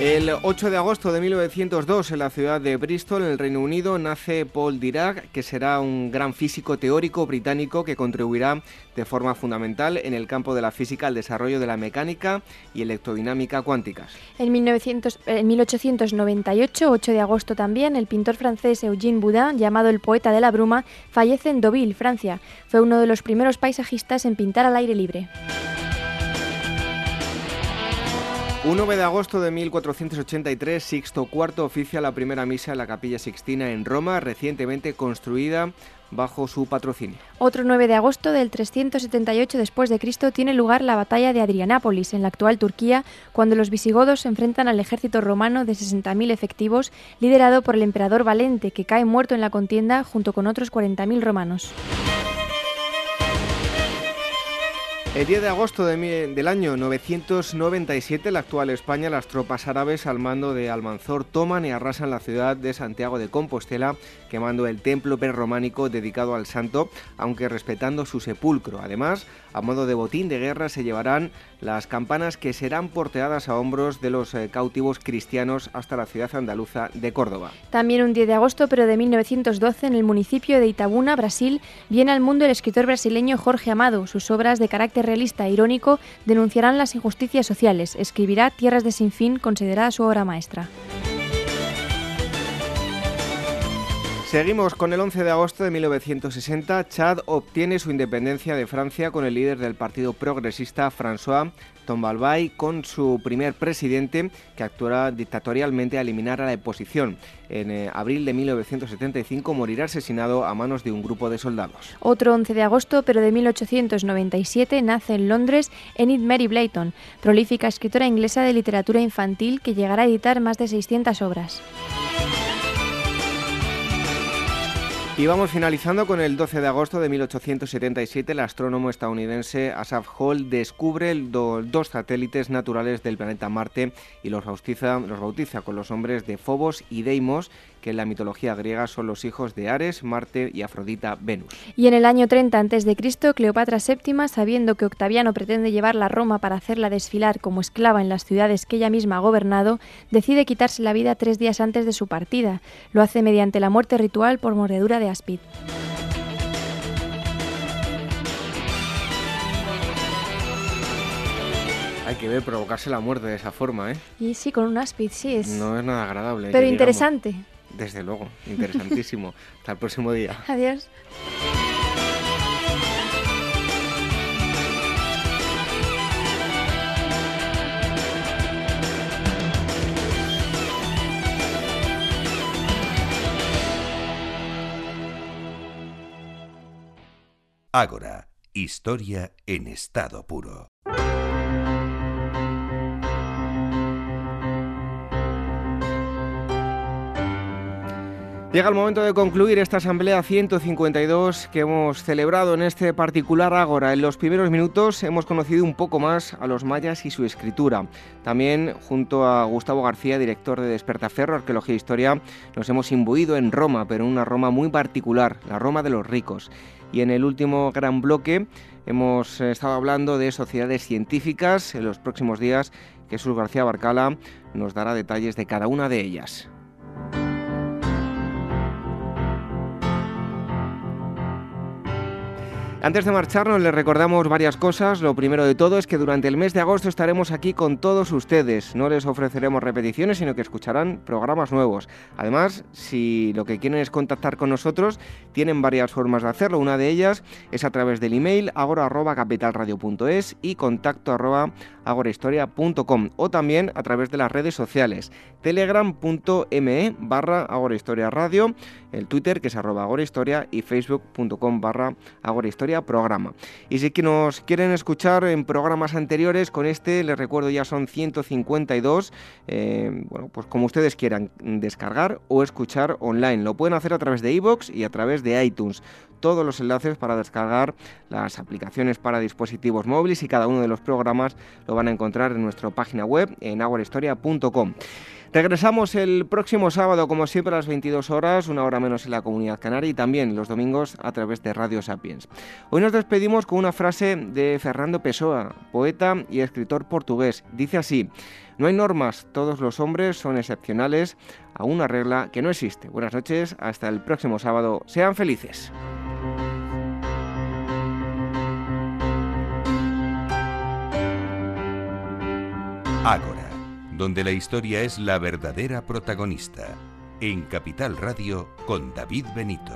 El 8 de agosto de 1902, en la ciudad de Bristol, en el Reino Unido, nace Paul Dirac, que será un gran físico teórico británico que contribuirá de forma fundamental en el campo de la física al desarrollo de la mecánica y electrodinámica cuánticas. En, 1898, 8 de agosto también, el pintor francés Eugène Boudin, llamado el poeta de la bruma, fallece en Deauville, Francia. Fue uno de los primeros paisajistas en pintar al aire libre. Un 9 de agosto de 1483, Sixto IV oficia la primera misa en la Capilla Sixtina en Roma, recientemente construida bajo su patrocinio. Otro 9 de agosto del 378 después de Cristo tiene lugar la batalla de Adrianápolis en la actual Turquía, cuando los visigodos se enfrentan al ejército romano de 60.000 efectivos, liderado por el emperador Valente, que cae muerto en la contienda junto con otros 40.000 romanos. El 10 de agosto del año 997, en la actual España, las tropas árabes al mando de Almanzor toman y arrasan la ciudad de Santiago de Compostela, quemando el templo prerrománico dedicado al santo, aunque respetando su sepulcro. Además, a modo de botín de guerra se llevarán las campanas que serán porteadas a hombros de los eh, cautivos cristianos hasta la ciudad andaluza de Córdoba. También un 10 de agosto, pero de 1912, en el municipio de Itabuna, Brasil, viene al mundo el escritor brasileño Jorge Amado. Sus obras de carácter realista e irónico denunciarán las injusticias sociales. Escribirá Tierras de Sin Fin, considerada su obra maestra. Seguimos con el 11 de agosto de 1960. Chad obtiene su independencia de Francia con el líder del Partido Progresista, François Tombalbay con su primer presidente que actuará dictatorialmente a eliminar a la oposición. En eh, abril de 1975 morirá asesinado a manos de un grupo de soldados. Otro 11 de agosto, pero de 1897, nace en Londres Enid Mary Blayton, prolífica escritora inglesa de literatura infantil que llegará a editar más de 600 obras. Y vamos finalizando con el 12 de agosto de 1877. El astrónomo estadounidense Asaph Hall descubre dos satélites naturales del planeta Marte y los bautiza, los bautiza con los nombres de Phobos y Deimos, que en la mitología griega son los hijos de Ares, Marte y Afrodita Venus. Y en el año 30 a.C., Cleopatra VII, sabiendo que Octaviano pretende llevarla a Roma para hacerla desfilar como esclava en las ciudades que ella misma ha gobernado, decide quitarse la vida tres días antes de su partida. Lo hace mediante la muerte ritual por mordedura de áspid. Hay que ver provocarse la muerte de esa forma, ¿eh? Y sí, con un áspid, sí es. No es nada agradable. Pero interesante. Desde luego, interesantísimo. Hasta el próximo día. Adiós. Ágora, historia en estado puro. Llega el momento de concluir esta asamblea 152 que hemos celebrado en este particular Ágora. En los primeros minutos hemos conocido un poco más a los mayas y su escritura. También, junto a Gustavo García, director de Despertaferro, Arqueología e Historia, nos hemos imbuido en Roma, pero una Roma muy particular, la Roma de los ricos. Y en el último gran bloque hemos estado hablando de sociedades científicas. En los próximos días, Jesús García Barcala nos dará detalles de cada una de ellas. Antes de marcharnos les recordamos varias cosas. Lo primero de todo es que durante el mes de agosto estaremos aquí con todos ustedes. No les ofreceremos repeticiones, sino que escucharán programas nuevos. Además, si lo que quieren es contactar con nosotros, tienen varias formas de hacerlo. Una de ellas es a través del email agora@capitalradio.es y contacto agorahistoria.com o también a través de las redes sociales telegram.me barra agorahistoriaradio, el Twitter que es arroba agorahistoria y facebook.com barra agorahistoria programa. Y si nos quieren escuchar en programas anteriores, con este les recuerdo ya son 152, eh, bueno, pues como ustedes quieran descargar o escuchar online. Lo pueden hacer a través de iVoox y a través de iTunes todos los enlaces para descargar las aplicaciones para dispositivos móviles y cada uno de los programas lo van a encontrar en nuestra página web en aguahistoria.com. Regresamos el próximo sábado, como siempre, a las 22 horas, una hora menos en la comunidad canaria y también los domingos a través de Radio Sapiens. Hoy nos despedimos con una frase de Fernando Pessoa, poeta y escritor portugués. Dice así, no hay normas, todos los hombres son excepcionales a una regla que no existe. Buenas noches, hasta el próximo sábado, sean felices. Ágora, donde la historia es la verdadera protagonista. En Capital Radio con David Benito.